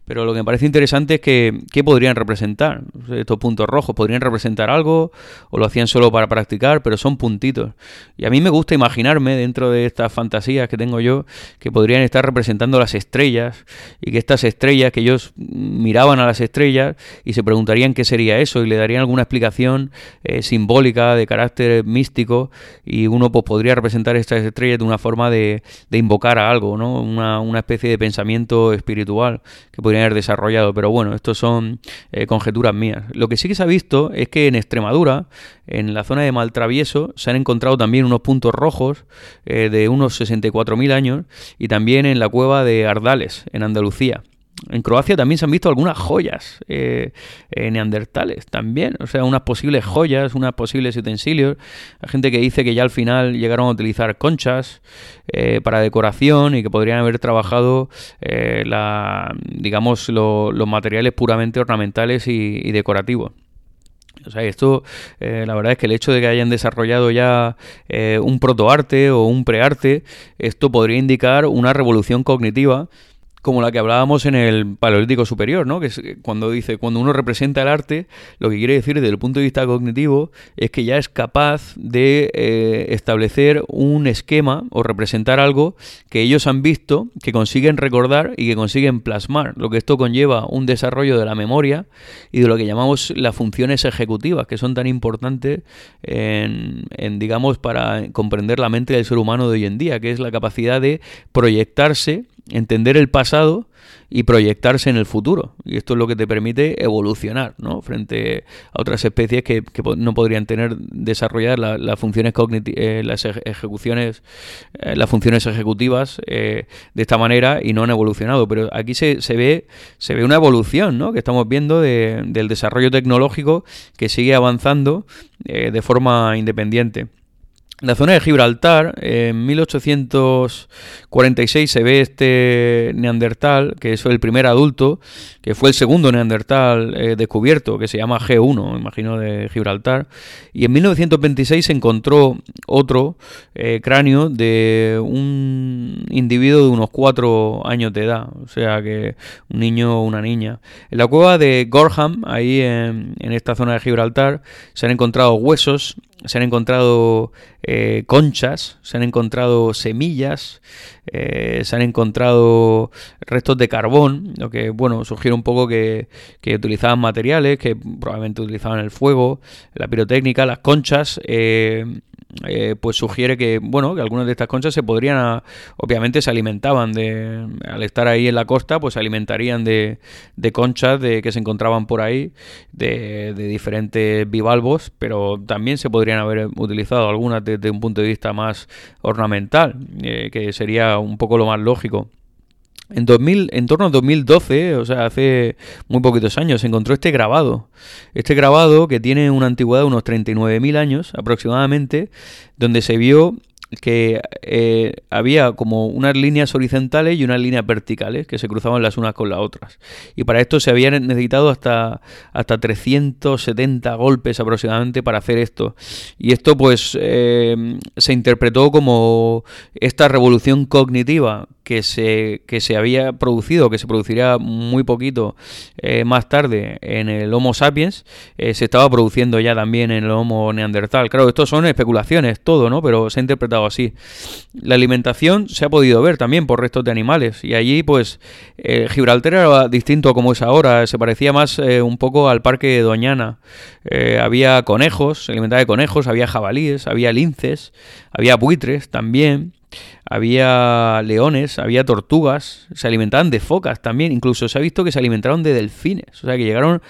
Pero lo que me parece interesante es que ¿qué podrían representar? Estos puntos rojos podrían representar algo o lo hacían solo para practicar, pero son puntitos. Y a mí me gusta imaginarme dentro de estas fantasías que tengo yo que podrían estar representando las estrellas y que estas estrellas, que ellos miraban a las estrellas y se preguntarían qué sería eso y le darían alguna explicación eh, simbólica de carácter místico y uno pues, podría representar estas estrellas de una forma de, invocar a algo, ¿no? Una, una especie de pensamiento espiritual que podría desarrollado, pero bueno, estos son eh, conjeturas mías. Lo que sí que se ha visto es que en Extremadura, en la zona de Maltravieso, se han encontrado también unos puntos rojos eh, de unos 64.000 años y también en la cueva de Ardales, en Andalucía. En Croacia también se han visto algunas joyas eh, eh, neandertales también, o sea, unas posibles joyas, unas posibles utensilios. Hay gente que dice que ya al final llegaron a utilizar conchas eh, para decoración y que podrían haber trabajado, la, digamos, los materiales puramente ornamentales y, decorativos. O sea, esto, la verdad es que el hecho de que hayan desarrollado ya un protoarte o un prearte, esto podría indicar una revolución cognitiva como la que hablábamos en el Paleolítico Superior, ¿no? Que es cuando dice, cuando uno representa el arte, lo que quiere decir desde el punto de vista cognitivo es que ya es capaz de eh, establecer un esquema o representar algo que ellos han visto, que consiguen recordar y que consiguen plasmar. Lo que esto conlleva un desarrollo de la memoria y de lo que llamamos las funciones ejecutivas, que son tan importantes en, en digamos, para comprender la mente del ser humano de hoy en día, que es la capacidad de proyectarse entender el pasado y proyectarse en el futuro. Y esto es lo que te permite evolucionar frente a otras especies que, no podrían tener desarrolladas las funciones eh, las ejecuciones, eh, las funciones ejecutivas eh, de esta manera y no han evolucionado. Pero aquí se, ve, se ve una evolución que estamos viendo del desarrollo tecnológico que sigue avanzando de forma independiente la zona de Gibraltar, en 1846 se ve este neandertal, que es el primer adulto, que fue el segundo neandertal eh, descubierto, que se llama G1, imagino, de Gibraltar. Y en 1926 se encontró otro eh, cráneo de un individuo de unos cuatro años de edad, o sea que un niño o una niña. En la cueva de Gorham, ahí en, en esta zona de Gibraltar, se han encontrado huesos se han encontrado eh, conchas, se han encontrado semillas, eh, se han encontrado restos de carbón, lo que bueno sugiere un poco que, que utilizaban materiales que probablemente utilizaban el fuego, la pirotécnica, las conchas. Eh, eh, pues sugiere que, bueno, que algunas de estas conchas se podrían, ah, obviamente se alimentaban de, al estar ahí en la costa, pues se alimentarían de, de conchas de, que se encontraban por ahí, de, de diferentes bivalvos, pero también se podrían haber utilizado algunas desde un punto de vista más ornamental, eh, que sería un poco lo más lógico. En, 2000, en torno a 2012, o sea, hace muy poquitos años, se encontró este grabado. Este grabado que tiene una antigüedad de unos 39.000 años aproximadamente, donde se vio que eh, había como unas líneas horizontales y unas líneas verticales que se cruzaban las unas con las otras. Y para esto se habían necesitado hasta, hasta 370 golpes aproximadamente para hacer esto. Y esto pues eh, se interpretó como esta revolución cognitiva que se, que se había producido, que se produciría muy poquito eh, más tarde en el Homo sapiens, eh, se estaba produciendo ya también en el Homo neandertal. Claro, esto son especulaciones, todo, ¿no? Pero se ha interpretado así. La alimentación se ha podido ver también por restos de animales. Y allí, pues, Gibraltar era distinto como es ahora. Se parecía más un poco al parque de Doñana. había conejos, se alimentaba de conejos, había jabalíes, había linces, había buitres también había leones, había tortugas, se alimentaban de focas también, incluso se ha visto que se alimentaron de delfines, o sea que llegaron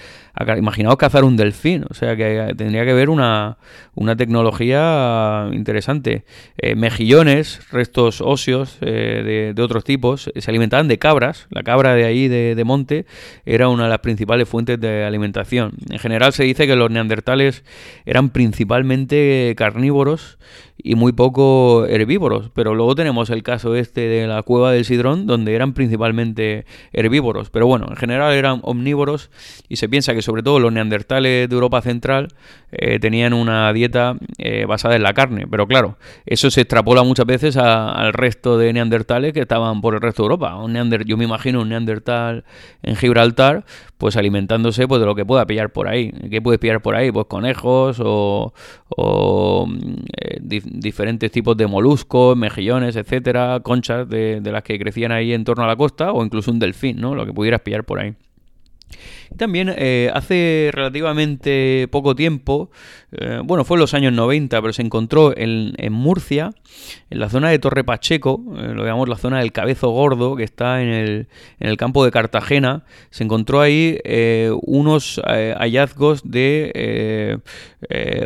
imaginaos cazar un delfín, o sea que tendría que haber una, una tecnología interesante. Eh, mejillones, restos óseos eh, de, otros tipos, se alimentaban de cabras, la cabra de ahí de, de monte era una de las principales fuentes de alimentación. En general se dice que los neandertales eran principalmente carnívoros y muy poco herbívoros, pero luego tenemos el caso este de la cueva del Sidrón, donde eran principalmente herbívoros, pero bueno, en general eran omnívoros y se piensa que sobre todo los neandertales de Europa Central eh, tenían una dieta eh, basada en la carne, pero claro, eso se extrapola muchas veces al resto de neandertales que estaban por el resto de Europa. Un neander, yo me imagino un neandertal en Gibraltar, pues alimentándose pues de lo que pueda pillar por ahí. ¿Qué puedes pillar por ahí? Pues conejos o, eh, diferentes tipos de moluscos, mejillones, etcétera, conchas de, de las que crecían ahí en torno a la costa o incluso un delfín, ¿no? Lo que pudieras pillar por ahí. También eh, hace relativamente poco tiempo, eh, bueno, fue en los años 90, pero se encontró en, Murcia, en la zona de Torre Pacheco, eh, lo llamamos la zona del Cabezo Gordo, que está en el, en el campo de Cartagena, se encontró ahí unos hallazgos de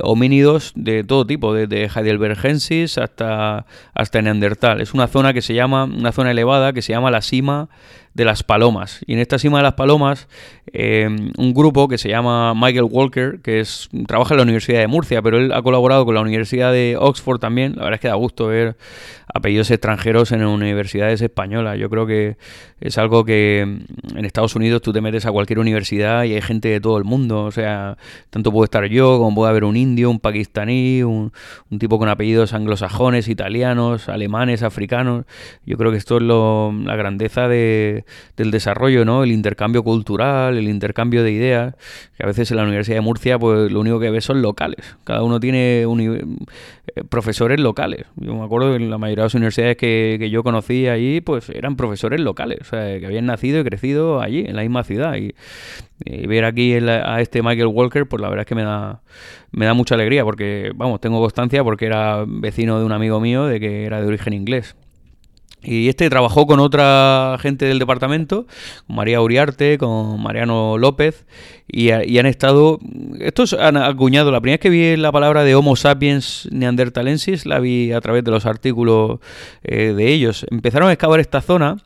homínidos de todo tipo, desde Heidelbergensis hasta, hasta Neandertal. Es una zona que se llama, una zona elevada que se llama la cima de las Palomas. Y en esta cima de las Palomas, eh, un grupo que se llama Michael Walker, que es trabaja en la Universidad de Murcia, pero él ha colaborado con la Universidad de Oxford también. La verdad es que da gusto ver apellidos extranjeros en universidades españolas. Yo creo que es algo que en Estados Unidos tú te metes a cualquier universidad y hay gente de todo el mundo. O sea, tanto puedo estar yo como puede haber un indio, un pakistaní, un, un tipo con apellidos anglosajones, italianos, alemanes, africanos. Yo creo que esto es lo, la grandeza de, del desarrollo, ¿no? El intercambio cultural, el intercambio de ideas, que a veces en la Universidad de Murcia, pues lo único que ves son locales. Cada uno tiene eh, profesores locales. Yo me acuerdo que en la mayoría de las universidades que, yo conocí allí, pues eran profesores locales, o sea, que habían nacido y crecido allí, en la misma ciudad. Y, ver aquí a este Michael Walker, pues la verdad es que me da, me da mucha alegría, porque, vamos, tengo constancia porque era vecino de un amigo mío de que era de origen inglés. Y este trabajó con otra gente del departamento, con María Uriarte, con Mariano López, y, han estado... Estos han acuñado, la primera vez que vi la palabra de Homo sapiens neandertalensis, la vi a través de los artículos eh, de ellos. Empezaron a excavar esta zona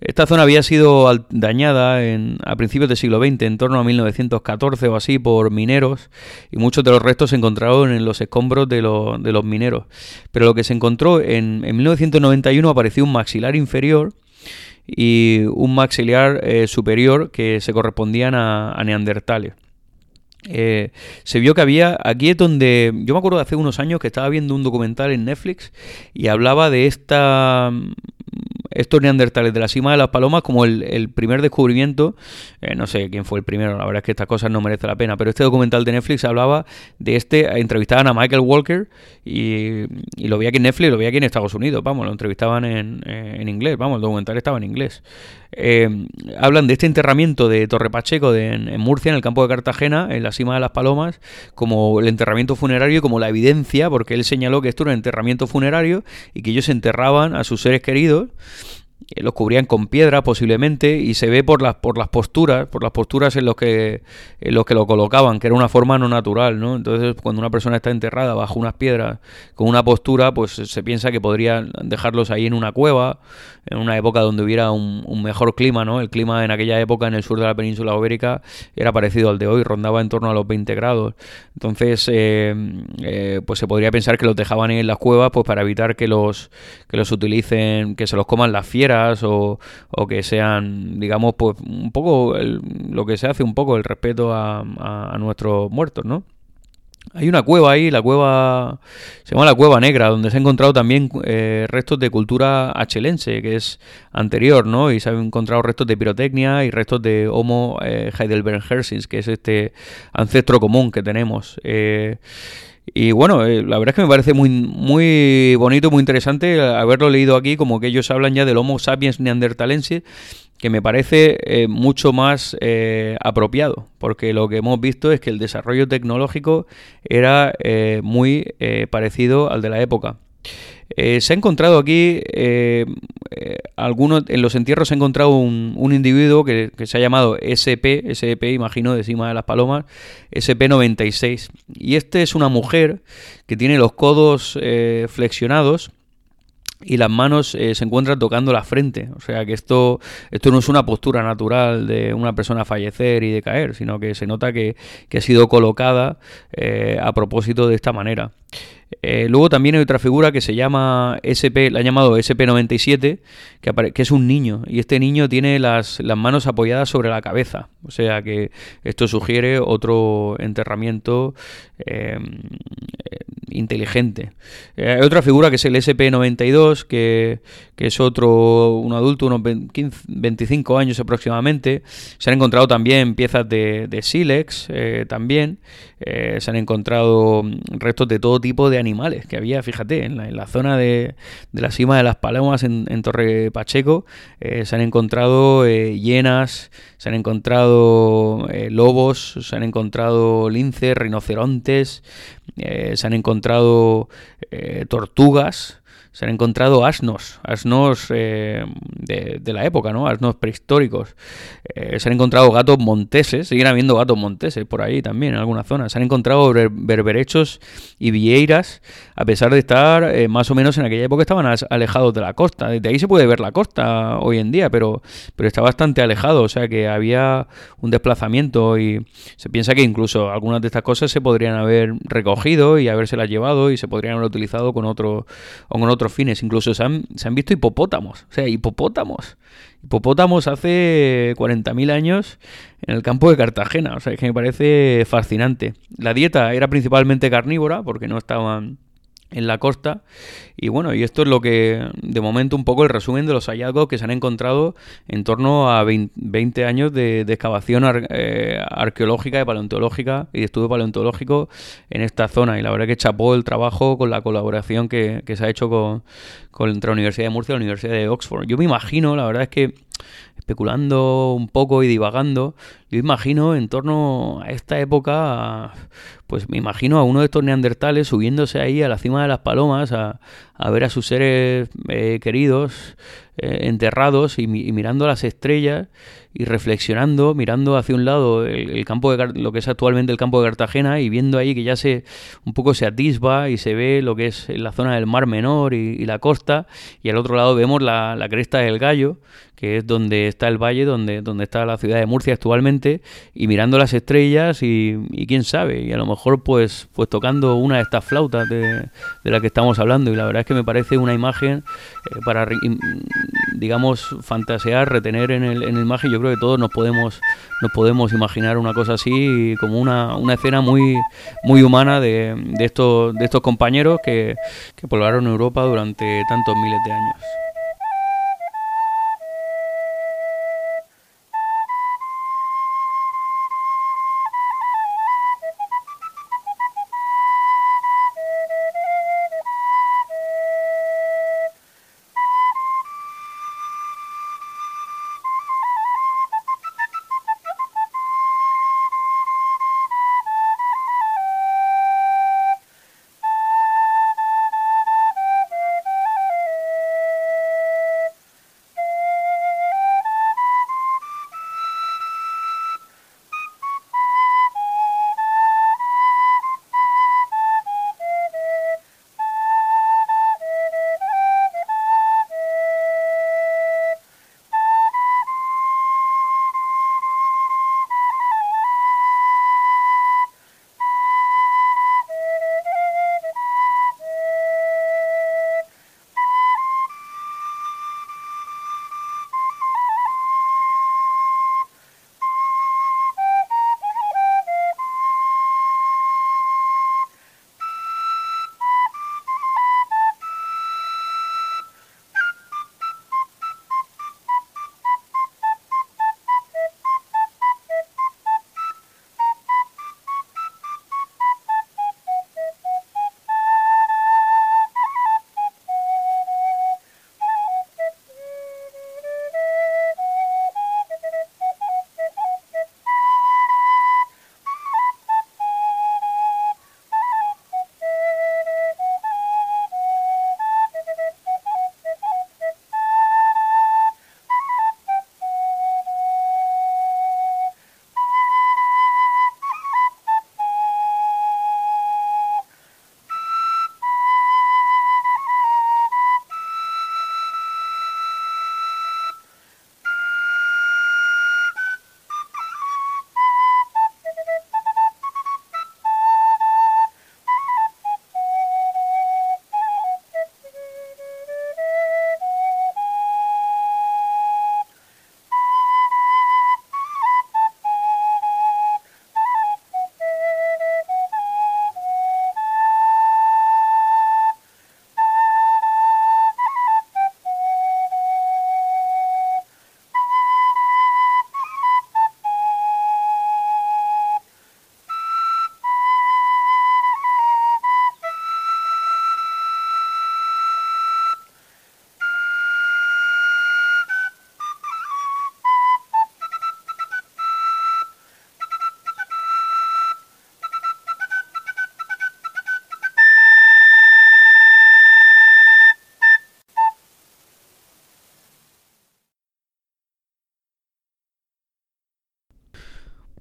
esta zona había sido dañada en, a principios del siglo XX, en torno a 1914 o así, por mineros, y muchos de los restos se encontraron en los escombros de, los mineros. Pero lo que se encontró en, 1991 apareció un maxilar inferior y un maxilar eh, superior que se correspondían a, neandertales. Eh, se vio que había, aquí es donde, yo me acuerdo de hace unos años que estaba viendo un documental en Netflix y hablaba de esta estos neandertales de la cima de las palomas como el, primer descubrimiento, eh, no sé quién fue el primero, la verdad es que estas cosas no merecen la pena, pero este documental de Netflix hablaba de este, entrevistaban a Michael Walker y, lo vi aquí en Netflix, lo vi aquí en Estados Unidos, vamos, lo entrevistaban en, en inglés, vamos, el documental estaba en inglés. Eh, hablan de este enterramiento de Torre Pacheco en, Murcia, en el campo de Cartagena, en la cima de las Palomas, como el enterramiento funerario y como la evidencia, porque él señaló que esto era un enterramiento funerario y que ellos enterraban a sus seres queridos eh, los cubrían con piedra posiblemente y se ve por las por las posturas por las posturas en los que en los que lo colocaban que era una forma no natural no entonces cuando una persona está enterrada bajo unas piedras con una postura pues se piensa que podrían dejarlos ahí en una cueva en una época donde hubiera un, mejor clima no el clima en aquella época en el sur de la península ibérica era parecido al de hoy rondaba en torno a los 20 grados. Entonces eh, eh, pues se podría pensar que los dejaban en las cuevas pues para evitar que los que los utilicen que se los coman las fieras o, que sean, digamos, pues un poco lo que se hace un poco el respeto a, nuestros muertos, ¿no? Hay una cueva ahí, la cueva se llama la Cueva Negra, donde se han encontrado también eh, restos de cultura achelense, que es anterior, ¿no? Y se han encontrado restos de pirotecnia y restos de Homo eh, heidelbergensis, que es este ancestro común que tenemos. Eh, y bueno, la verdad es que me parece muy, muy bonito, muy interesante haberlo leído aquí, como que ellos hablan ya del Homo sapiens neandertalense que me parece eh, mucho más eh, apropiado, porque lo que hemos visto es que el desarrollo tecnológico era eh, muy parecido al de la época. Se ha encontrado aquí, algunos, en los entierros se ha encontrado un, individuo que, se ha llamado SP, SP, imagino, de cima de las palomas, SP96. Y este es una mujer que tiene los codos flexionados y las manos eh, se encuentran tocando la frente. O sea que esto, esto no es una postura natural de una persona fallecer y de caer, sino que se nota que, ha sido colocada eh, a propósito de esta manera. Eh, luego también hay otra figura que se llama SP, la han llamado SP97, que, que, es un niño. Y este niño tiene las, las, manos apoyadas sobre la cabeza. O sea que esto sugiere otro enterramiento em, inteligente. Eh, hay otra figura que es el SP92, que, que es otro, un adulto, unos 25 años aproximadamente. Se han encontrado también piezas de, de sílex, eh, también. se han encontrado restos de todo tipo de animales que había, fíjate, en la, zona de, la cima de las Palomas en, Torre Pacheco, eh, se han encontrado eh, hienas, se han encontrado eh, lobos, se han encontrado linces, rinocerontes, se han encontrado tortugas se han encontrado asnos, asnos eh, de, la época, ¿no? Asnos prehistóricos. Eh, se han encontrado gatos monteses, siguen habiendo gatos monteses por ahí también en alguna zona. Se han encontrado berberechos y vieiras, a pesar de estar eh, más o menos en aquella época estaban alejados de la costa. Desde ahí se puede ver la costa hoy en día, pero, pero está bastante alejado, o sea que había un desplazamiento y se piensa que incluso algunas de estas cosas se podrían haber recogido y habérselas llevado y se podrían haber utilizado con otro, con otro fines. Incluso se han, se han visto hipopótamos. O sea, hipopótamos. Hipopótamos hace 40.000 años en el campo de Cartagena. O sea, que me parece fascinante. La dieta era principalmente carnívora porque no estaban en la costa. Y bueno, y esto es lo que, de momento, un poco el resumen de los hallazgos que se han encontrado en torno a 20 años de, excavación eh, arqueológica y paleontológica y de estudio paleontológico en esta zona. Y la verdad que chapó el trabajo con la colaboración que, se ha hecho con, con, entre la Universidad de Murcia y la Universidad de Oxford. Yo me imagino, la verdad es que especulando un poco y divagando, yo imagino en torno a esta época, pues me imagino a uno de estos neandertales subiéndose ahí a la cima de las palomas a, ver a sus seres eh, queridos eh, enterrados y, mirando las estrellas y reflexionando, mirando hacia un lado el, campo de lo que es actualmente el campo de Cartagena y viendo ahí que ya se un poco se atisba y se ve lo que es la zona del Mar Menor y, la costa y al otro lado vemos la, la cresta del Gallo que es donde está el valle, donde, donde está la ciudad de Murcia actualmente, y mirando las estrellas y, quién sabe, y a lo mejor pues, pues tocando una de estas flautas de, de la que estamos hablando, y la verdad es que me parece una imagen eh, para, digamos, fantasear, retener en el, en el imagen, yo creo que todos nos podemos, nos podemos imaginar una cosa así, como una, una escena muy, muy humana de, de, estos, de estos compañeros que, que poblaron Europa durante tantos miles de años.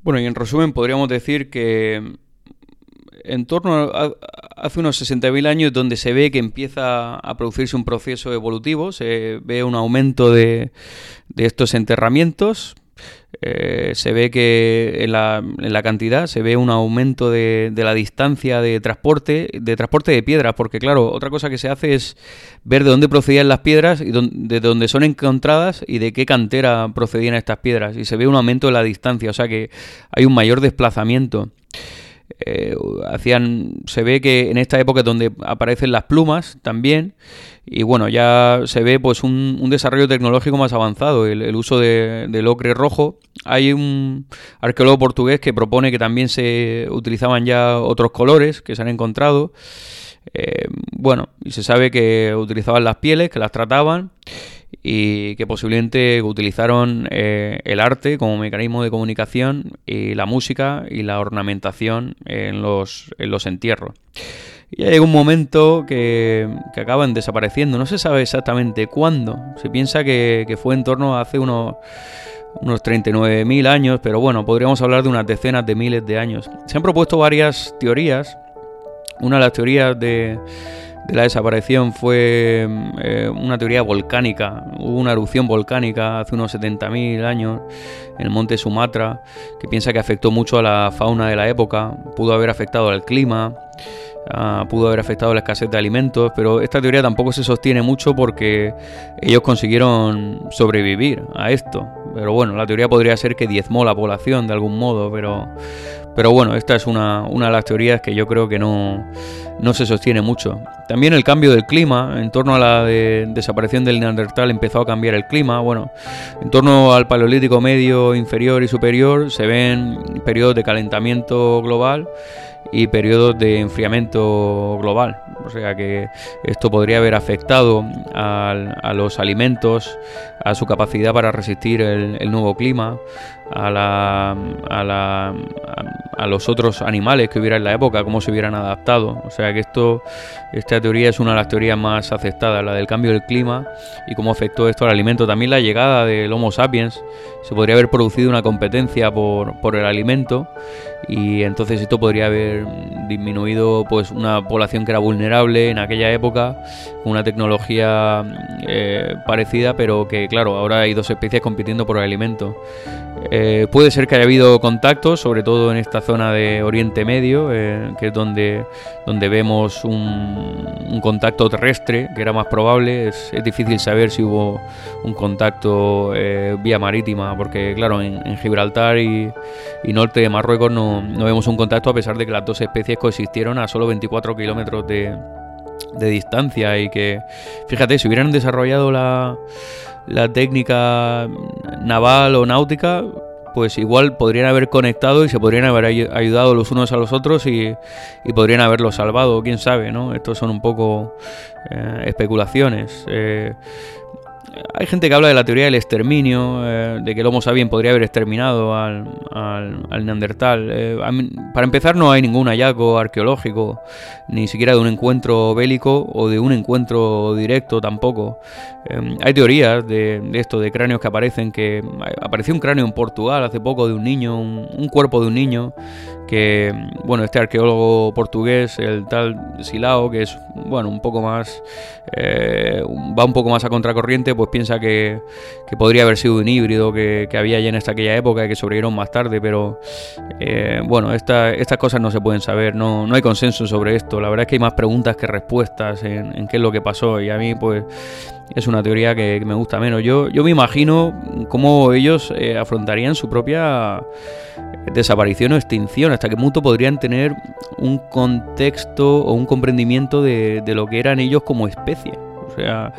Bueno, y en resumen podríamos decir que en torno a, hace unos 60.000 años donde se ve que empieza a producirse un proceso evolutivo, se ve un aumento de, de estos enterramientos, eh, se ve que en la, en la, cantidad se ve un aumento de, de, la distancia de transporte, de transporte de piedras, porque claro, otra cosa que se hace es ver de dónde procedían las piedras y de dónde son encontradas y de qué cantera procedían estas piedras. Y se ve un aumento de la distancia, o sea que hay un mayor desplazamiento. Eh, hacían se ve que en esta época es donde aparecen las plumas también. Y bueno ya se ve pues un, desarrollo tecnológico más avanzado el, uso de, del ocre rojo. Hay un arqueólogo portugués que propone que también se utilizaban ya otros colores que se han encontrado. Eh, bueno y se sabe que utilizaban las pieles que las trataban y que posiblemente utilizaron eh, el arte como mecanismo de comunicación y la música y la ornamentación en los, en los entierros. Y llega un momento que, que, acaban desapareciendo, no se sabe exactamente cuándo, se piensa que, que fue en torno a hace unos, unos 39.000 años, pero bueno, podríamos hablar de unas decenas de miles de años. Se han propuesto varias teorías, una de las teorías de de la desaparición fue eh, una teoría volcánica. Hubo una erupción volcánica hace unos 70.000 años en el monte Sumatra que piensa que afectó mucho a la fauna de la época, pudo haber afectado al clima, ah, pudo haber afectado a la escasez de alimentos, pero esta teoría tampoco se sostiene mucho porque ellos consiguieron sobrevivir a esto. Pero bueno, la teoría podría ser que diezmó la población de algún modo, pero, pero bueno, esta es una, una de las teorías que yo creo que no no se sostiene mucho. También el cambio del clima, en torno a la desaparición del Neandertal empezó a cambiar el clima. Bueno, en torno al Paleolítico medio, inferior y superior se ven periodos de calentamiento global y periodos de enfriamiento global. O sea que esto podría haber afectado a los alimentos, a su capacidad para resistir el, nuevo clima, a, la, los otros animales que hubiera en la época, cómo se hubieran adaptado. O sea que esto, esta teoría es una de las teorías más aceptadas, la del cambio del clima y cómo afectó esto al alimento. También la llegada del Homo sapiens, se podría haber producido una competencia por, por el alimento y entonces esto podría haber disminuido pues una población que era vulnerable en aquella época con una tecnología eh, parecida pero que claro ahora hay dos especies compitiendo por el alimento eh, puede ser que haya habido contactos sobre todo en esta zona de Oriente Medio eh, que es donde, donde vemos un, contacto terrestre que era más probable. Es, difícil saber si hubo un contacto vía marítima porque claro en, Gibraltar y, norte de Marruecos no no, vemos un contacto a pesar de que las dos especies coexistieron a solo 24 kilómetros de, distancia y que, fíjate, si hubieran desarrollado la, técnica naval o náutica, pues igual podrían haber conectado y se podrían haber ayudado los unos a los otros y, podrían haberlos salvado, quién sabe, ¿no? Estos son un poco eh, especulaciones. Eh, hay gente que habla de la teoría del exterminio, eh, de que el Homo sapiens podría haber exterminado al, al, Neandertal. Eh, para empezar, no hay ningún hallazgo arqueológico, ni siquiera de un encuentro bélico o de un encuentro directo tampoco. Eh, hay teorías de, esto, de cráneos que aparecen, que apareció un cráneo en Portugal hace poco de un niño, un cuerpo de un niño que bueno este arqueólogo portugués el tal Silao que es bueno un poco más eh, va un poco más a contracorriente pues piensa que, podría haber sido un híbrido que, había ya en esta aquella época y que sobrevivieron más tarde pero eh, bueno estas cosas no se pueden saber no, no hay consenso sobre esto. La verdad es que hay más preguntas que respuestas en, qué es lo que pasó y a mí pues es una teoría que, me gusta menos yo, yo me imagino cómo ellos eh, afrontarían su propia desaparición o extinción, hasta qué punto podrían tener un contexto o un comprendimiento de, lo que eran ellos como especie. O sea,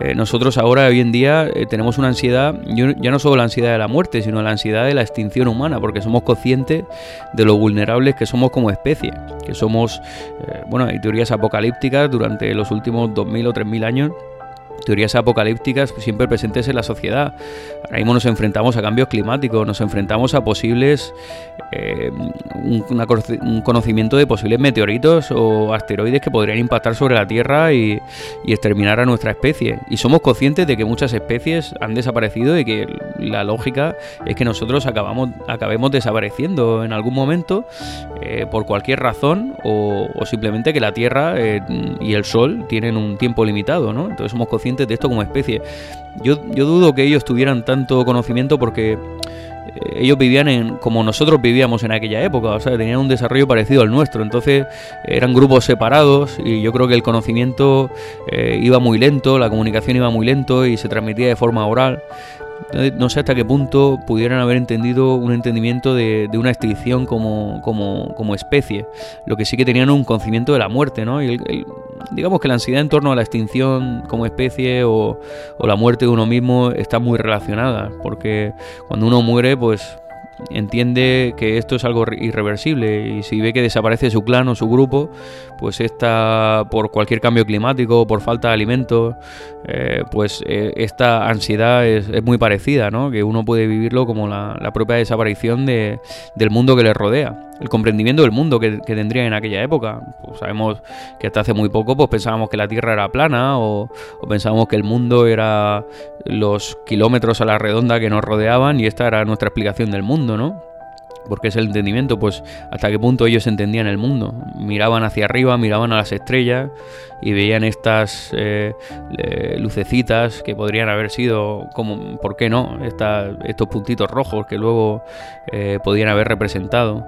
eh, nosotros ahora, hoy en día, eh, tenemos una ansiedad, ya no solo la ansiedad de la muerte, sino la ansiedad de la extinción humana, porque somos conscientes de lo vulnerables que somos como especie, que somos, eh, bueno, hay teorías apocalípticas durante los últimos 2.000 o 3.000 años teorías apocalípticas siempre presentes en la sociedad. Ahora mismo nos enfrentamos a cambios climáticos, nos enfrentamos a posibles eh, un, conocimiento de posibles meteoritos o asteroides que podrían impactar sobre la Tierra y, exterminar a nuestra especie. Y somos conscientes de que muchas especies han desaparecido y que la lógica es que nosotros acabamos, acabemos desapareciendo en algún momento eh, por cualquier razón o, simplemente que la Tierra eh, y el Sol tienen un tiempo limitado, ¿no? Entonces somos conscientes de esto como especie. Yo, yo dudo que ellos tuvieran tanto conocimiento porque eh, ellos vivían en como nosotros vivíamos en aquella época, o sea, tenían un desarrollo parecido al nuestro, entonces eran grupos separados y yo creo que el conocimiento eh, iba muy lento, la comunicación iba muy lento y se transmitía de forma oral. No sé hasta qué punto pudieran haber entendido un entendimiento de, una extinción como, como, especie. Lo que sí que tenían un conocimiento de la muerte, ¿no? Y digamos que la ansiedad en torno a la extinción como especie o, o la muerte de uno mismo está muy relacionada. Porque cuando uno muere, pues entiende que esto es algo irreversible y si ve que desaparece su clan o su grupo, pues esta por cualquier cambio climático, por falta de alimentos, eh, pues eh, esta ansiedad es, muy parecida, ¿no? Que uno puede vivirlo como la, propia desaparición de, del mundo que le rodea el comprendimiento del mundo que, que tendrían en aquella época. Pues sabemos que hasta hace muy poco pues pensábamos que la Tierra era plana o, o, pensábamos que el mundo era los kilómetros a la redonda que nos rodeaban y esta era nuestra explicación del mundo, ¿no? Porque es el entendimiento, pues hasta qué punto ellos entendían el mundo. Miraban hacia arriba, miraban a las estrellas y veían estas eh, lucecitas que podrían haber sido, como, ¿por qué no? estos puntitos rojos que luego eh, podían haber representado.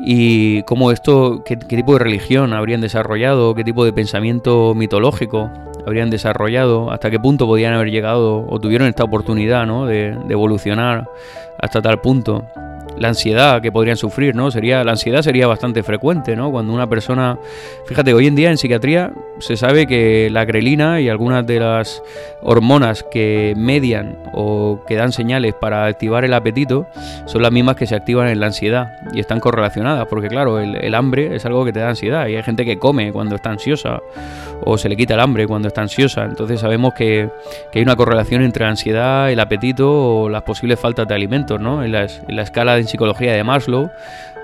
Y cómo esto, qué, tipo de religión habrían desarrollado, qué tipo de pensamiento mitológico habrían desarrollado, hasta qué punto podían haber llegado o tuvieron esta oportunidad ¿no? de, de evolucionar hasta tal punto la ansiedad que podrían sufrir, ¿no? Sería, la ansiedad sería bastante frecuente, ¿no? Cuando una persona, fíjate, hoy en día en psiquiatría se sabe que la grelina y algunas de las hormonas que median o que dan señales para activar el apetito son las mismas que se activan en la ansiedad y están correlacionadas, porque claro, el, hambre es algo que te da ansiedad y hay gente que come cuando está ansiosa o se le quita el hambre cuando está ansiosa, entonces sabemos que, hay una correlación entre la ansiedad, el apetito o las posibles faltas de alimentos, ¿no? En, en la escala de en psicología de Maslow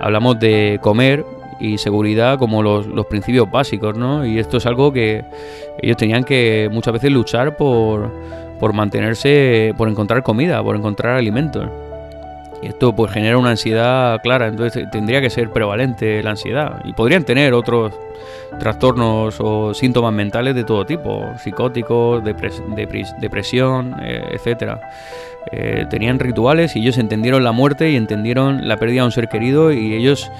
hablamos de comer y seguridad como los, principios básicos, ¿no? Y esto es algo que ellos tenían que muchas veces luchar por, por mantenerse, por encontrar comida, por encontrar alimentos. Y esto pues genera una ansiedad clara, entonces tendría que ser prevalente la ansiedad. Y podrían tener otros trastornos o síntomas mentales de todo tipo, psicóticos, depresión, eh, etcétera. Eh, tenían rituales y ellos entendieron la muerte y entendieron la pérdida de un ser querido y ellos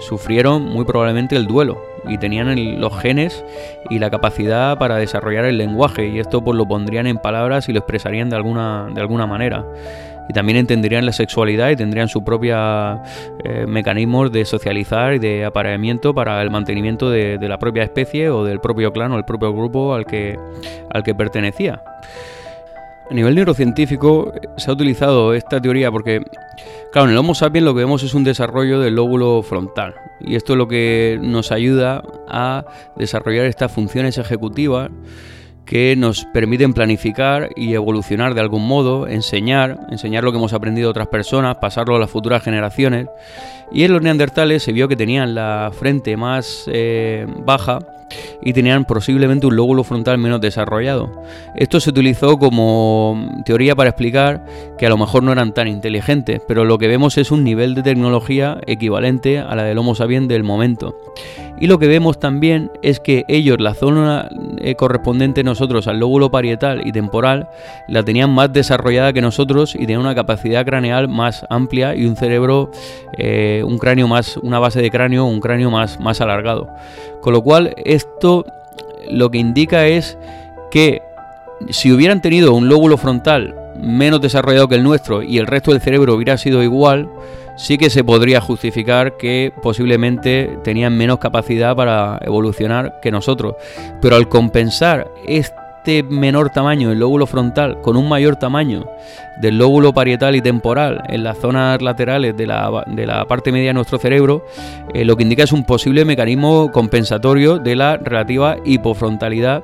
sufrieron muy probablemente el duelo y tenían los genes y la capacidad para desarrollar el lenguaje y esto pues lo pondrían en palabras y lo expresarían de alguna, de alguna manera y también entenderían la sexualidad y tendrían su propia eh, mecanismos de socializar y de apareamiento para el mantenimiento de, de, la propia especie o del propio clan o el propio grupo al que, al que pertenecía. A nivel neurocientífico se ha utilizado esta teoría porque, claro, en el Homo sapiens lo que vemos es un desarrollo del lóbulo frontal y esto es lo que nos ayuda a desarrollar estas funciones ejecutivas que nos permiten planificar y evolucionar de algún modo, enseñar, enseñar lo que hemos aprendido a otras personas, pasarlo a las futuras generaciones. Y en los neandertales se vio que tenían la frente más eh, baja y tenían posiblemente un lóbulo frontal menos desarrollado. Esto se utilizó como teoría para explicar que a lo mejor no eran tan inteligentes, pero lo que vemos es un nivel de tecnología equivalente a la del Homo sapiens del momento. Y lo que vemos también es que ellos, la zona eh, correspondiente nosotros al lóbulo parietal y temporal, la tenían más desarrollada que nosotros y tenían una capacidad craneal más amplia y un cerebro, eh, un cráneo más, una base de cráneo, un cráneo más, más alargado. Con lo cual, esto lo que indica es que si hubieran tenido un lóbulo frontal menos desarrollado que el nuestro y el resto del cerebro hubiera sido igual, sí que se podría justificar que posiblemente tenían menos capacidad para evolucionar que nosotros. Pero al compensar este menor tamaño del lóbulo frontal con un mayor tamaño del lóbulo parietal y temporal en las zonas laterales de la, parte media de nuestro cerebro, eh, lo que indica es un posible mecanismo compensatorio de la relativa hipofrontalidad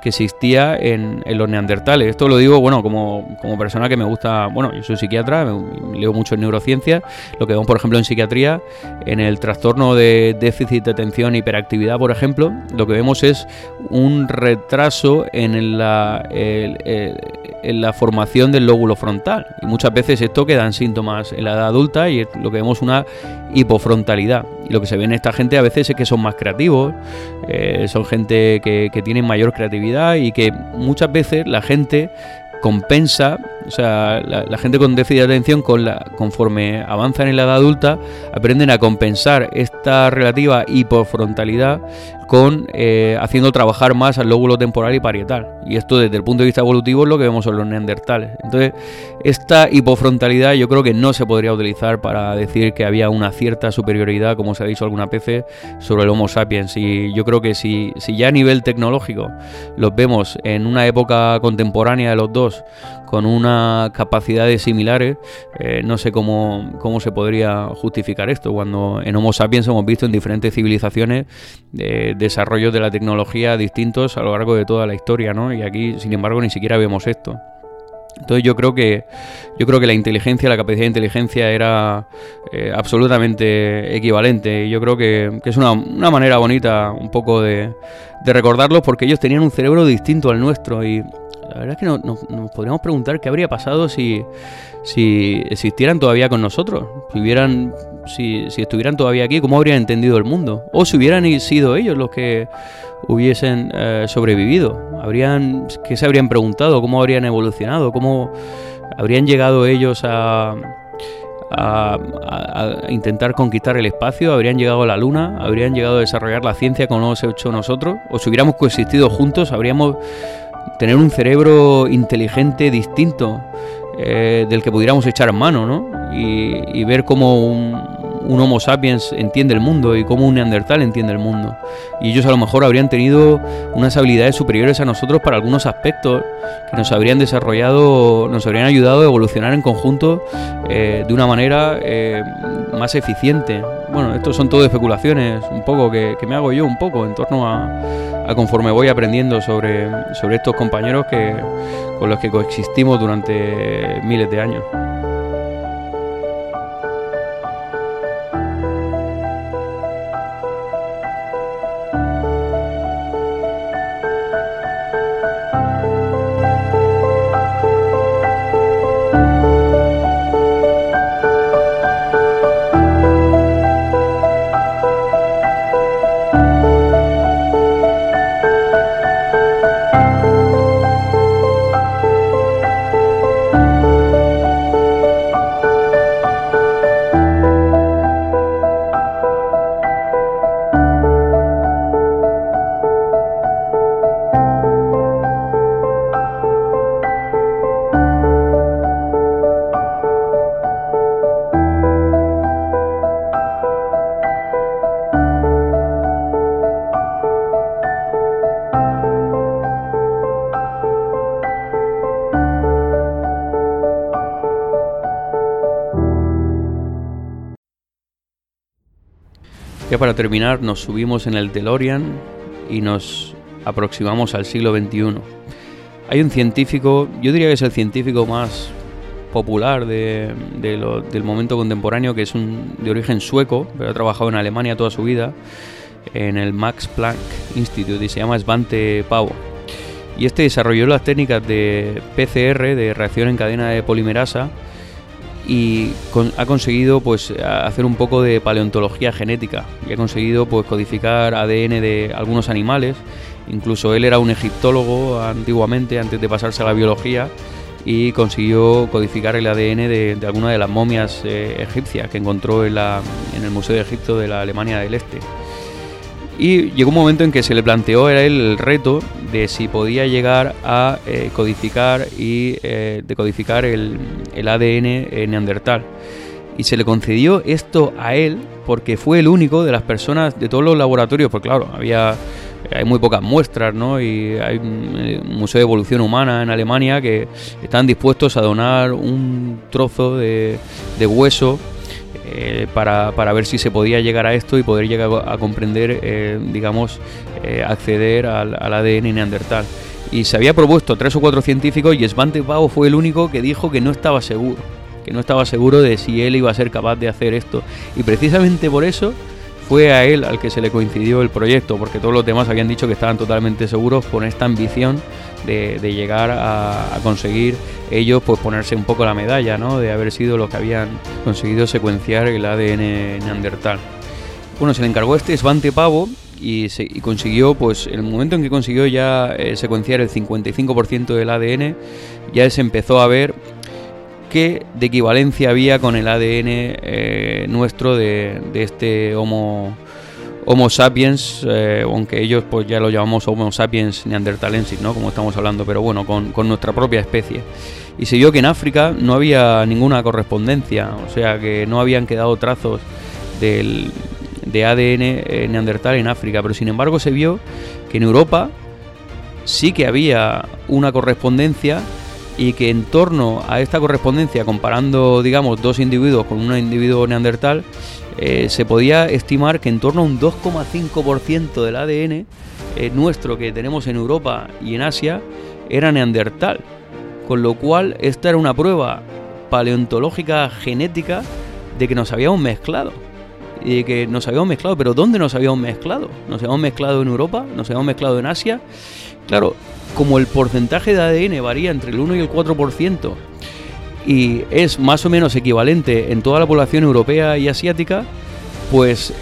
que existía en, los neandertales. Esto lo digo, bueno, como, como, persona que me gusta, bueno, yo soy psiquiatra, leo mucho en neurociencia, lo que vemos, por ejemplo, en psiquiatría, en el trastorno de déficit de atención hiperactividad, por ejemplo, lo que vemos es un retraso en la, en la formación del lóbulo frontal. Y muchas veces esto queda en síntomas en la edad adulta y lo que vemos es una hipofrontalidad. Y lo que se ve en esta gente a veces es que son más creativos, eh, son gente que, que mayor creatividad y que muchas veces la gente compensa, o sea, la, gente con déficit de atención, con la, conforme avanzan en la edad adulta, aprenden a compensar esta relativa hipofrontalidad con eh, haciendo trabajar más al lóbulo temporal y parietal. Y esto desde el punto de vista evolutivo es lo que vemos en los neandertales. Entonces, esta hipofrontalidad yo creo que no se podría utilizar para decir que había una cierta superioridad, como se ha dicho alguna veces, sobre el Homo sapiens. Y yo creo que si, si ya a nivel tecnológico los vemos en una época contemporánea de los dos, con unas capacidades similares, eh, no sé cómo, cómo se podría justificar esto, cuando en Homo sapiens hemos visto en diferentes civilizaciones eh, desarrollos de la tecnología distintos a lo largo de toda la historia, ¿no? Y aquí, sin embargo, ni siquiera vemos esto. Entonces yo creo que yo creo que la inteligencia, la capacidad de inteligencia era eh, absolutamente equivalente. Y yo creo que, es una, manera bonita un poco de, de recordarlos porque ellos tenían un cerebro distinto al nuestro. Y la verdad es que nos podríamos preguntar qué habría pasado si, si existieran todavía con nosotros, si, hubieran, si, si estuvieran todavía aquí, cómo habrían entendido el mundo, o si hubieran sido ellos los que hubiesen eh, sobrevivido, habrían, qué se habrían preguntado, cómo habrían evolucionado, cómo habrían llegado ellos a, a, intentar conquistar el espacio, habrían llegado a la Luna, habrían llegado a desarrollar la ciencia como hemos hecho nosotros, o si hubiéramos coexistido juntos, habríamos tener un cerebro inteligente distinto eh, del que pudiéramos echar mano, ¿no? Y, ver cómo un, Homo sapiens entiende el mundo y cómo un Neandertal entiende el mundo. Y ellos a lo mejor habrían tenido unas habilidades superiores a nosotros para algunos aspectos que nos habrían desarrollado, nos habrían ayudado a evolucionar en conjunto eh, de una manera eh, más eficiente. Bueno, estos son todo especulaciones, un poco que me hago yo un poco en torno a conforme voy aprendiendo sobre, sobre estos compañeros que, con los que coexistimos durante miles de años. Para terminar, nos subimos en el DeLorean y nos aproximamos al siglo XXI. Hay un científico, yo diría que es el científico más popular de, del momento contemporáneo, que es de origen sueco, pero ha trabajado en Alemania toda su vida, en el Max Planck Institute, y se llama Svante Pavo. Y este desarrolló las técnicas de PCR, de reacción en cadena de polimerasa, y ha conseguido pues hacer un poco de paleontología genética y ha conseguido pues codificar ADN de algunos animales incluso él era un egiptólogo antiguamente antes de pasarse a la biología y consiguió codificar el ADN de, de alguna de las momias eh, egipcias que encontró en, el Museo de Egipto de la Alemania del Este. Y llegó un momento en que se le planteó el reto de si podía llegar a eh, codificar y eh, decodificar el, el ADN neandertal. Y se le concedió esto a él porque fue el único de las personas de todos los laboratorios, porque claro, había hay muy pocas muestras, ¿no? Y hay un eh, museo de evolución humana en Alemania que están dispuestos a donar un trozo de, de hueso eh, para, ver si se podía llegar a esto y poder llegar a comprender, eh, digamos, eh, acceder al, ADN neandertal. Y se había propuesto tres o cuatro científicos y Svante Pavo fue el único que dijo que no estaba seguro, que no estaba seguro de si él iba a ser capaz de hacer esto. Y precisamente por eso fue a él al que se le coincidió el proyecto, porque todos los demás habían dicho que estaban totalmente seguros con esta ambición de, llegar a, conseguir ellos pues ponerse un poco la medalla, ¿no? De haber sido los que habían conseguido secuenciar el ADN neandertal. Bueno, se le encargó este Svante Pavo y, se, consiguió, pues en el momento en que consiguió ya eh, secuenciar el 55% del ADN, ya se empezó a ver qué de equivalencia había con el ADN eh, nuestro de, este Homo, Homo sapiens, eh, aunque ellos pues ya lo llamamos Homo sapiens neandertalensis, ¿no? Como estamos hablando, pero bueno, con, nuestra propia especie. Y se vio que en África no había ninguna correspondencia, o sea que no habían quedado trazos del, de ADN eh, neandertal en África, pero sin embargo se vio que en Europa sí que había una correspondencia y que en torno a esta correspondencia, comparando, digamos, dos individuos con un individuo neandertal, eh, se podía estimar que en torno a un 2,5% del ADN eh, nuestro que tenemos en Europa y en Asia era neandertal. Con lo cual, esta era una prueba paleontológica genética de que nos habíamos mezclado. Y de que nos habíamos mezclado, pero ¿dónde nos habíamos mezclado? ¿Nos habíamos mezclado en Europa? ¿Nos habíamos mezclado en Asia? Claro, como el porcentaje de ADN varía entre el 1 y el 4% y es más o menos equivalente en toda la población europea y asiática, pues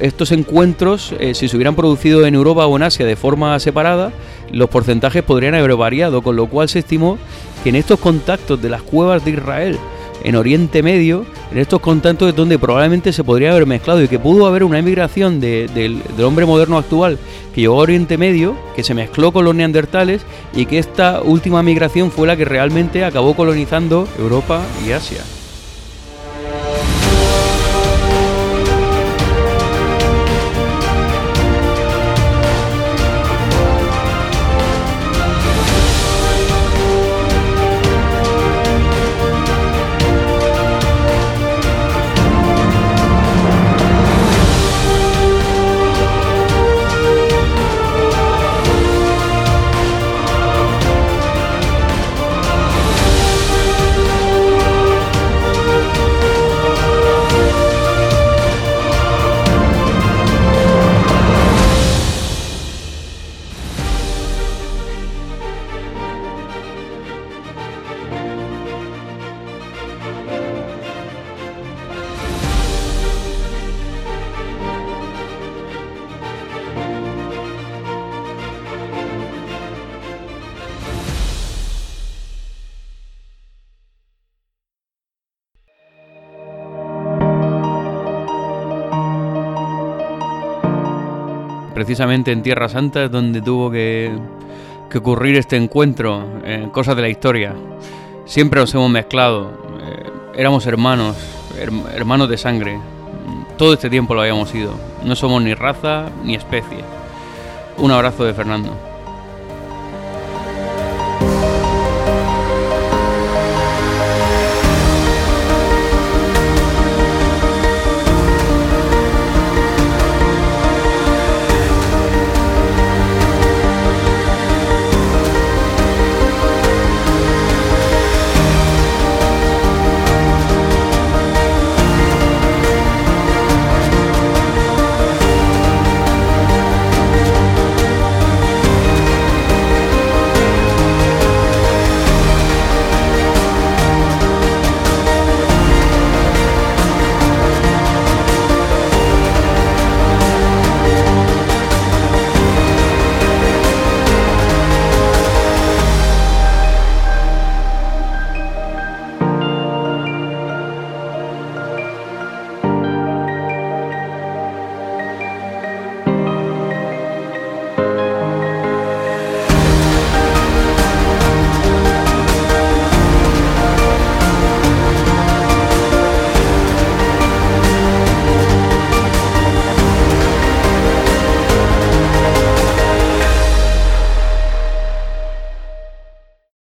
estos encuentros, eh, si se hubieran producido en Europa o en Asia de forma separada, los porcentajes podrían haber variado, con lo cual se estimó que en estos contactos de las cuevas de Israel en Oriente Medio, en estos contactos donde probablemente se podría haber mezclado y que pudo haber una emigración del hombre moderno actual que llegó a Oriente Medio, que se mezcló con los neandertales y que esta última migración fue la que realmente acabó colonizando Europa y Asia. Precisamente en Tierra Santa es donde tuvo que, ocurrir este encuentro, eh, cosas de la historia. Siempre nos hemos mezclado, eh, éramos hermanos, hermanos de sangre. Todo este tiempo lo habíamos sido. No somos ni raza ni especie. Un abrazo de Fernando.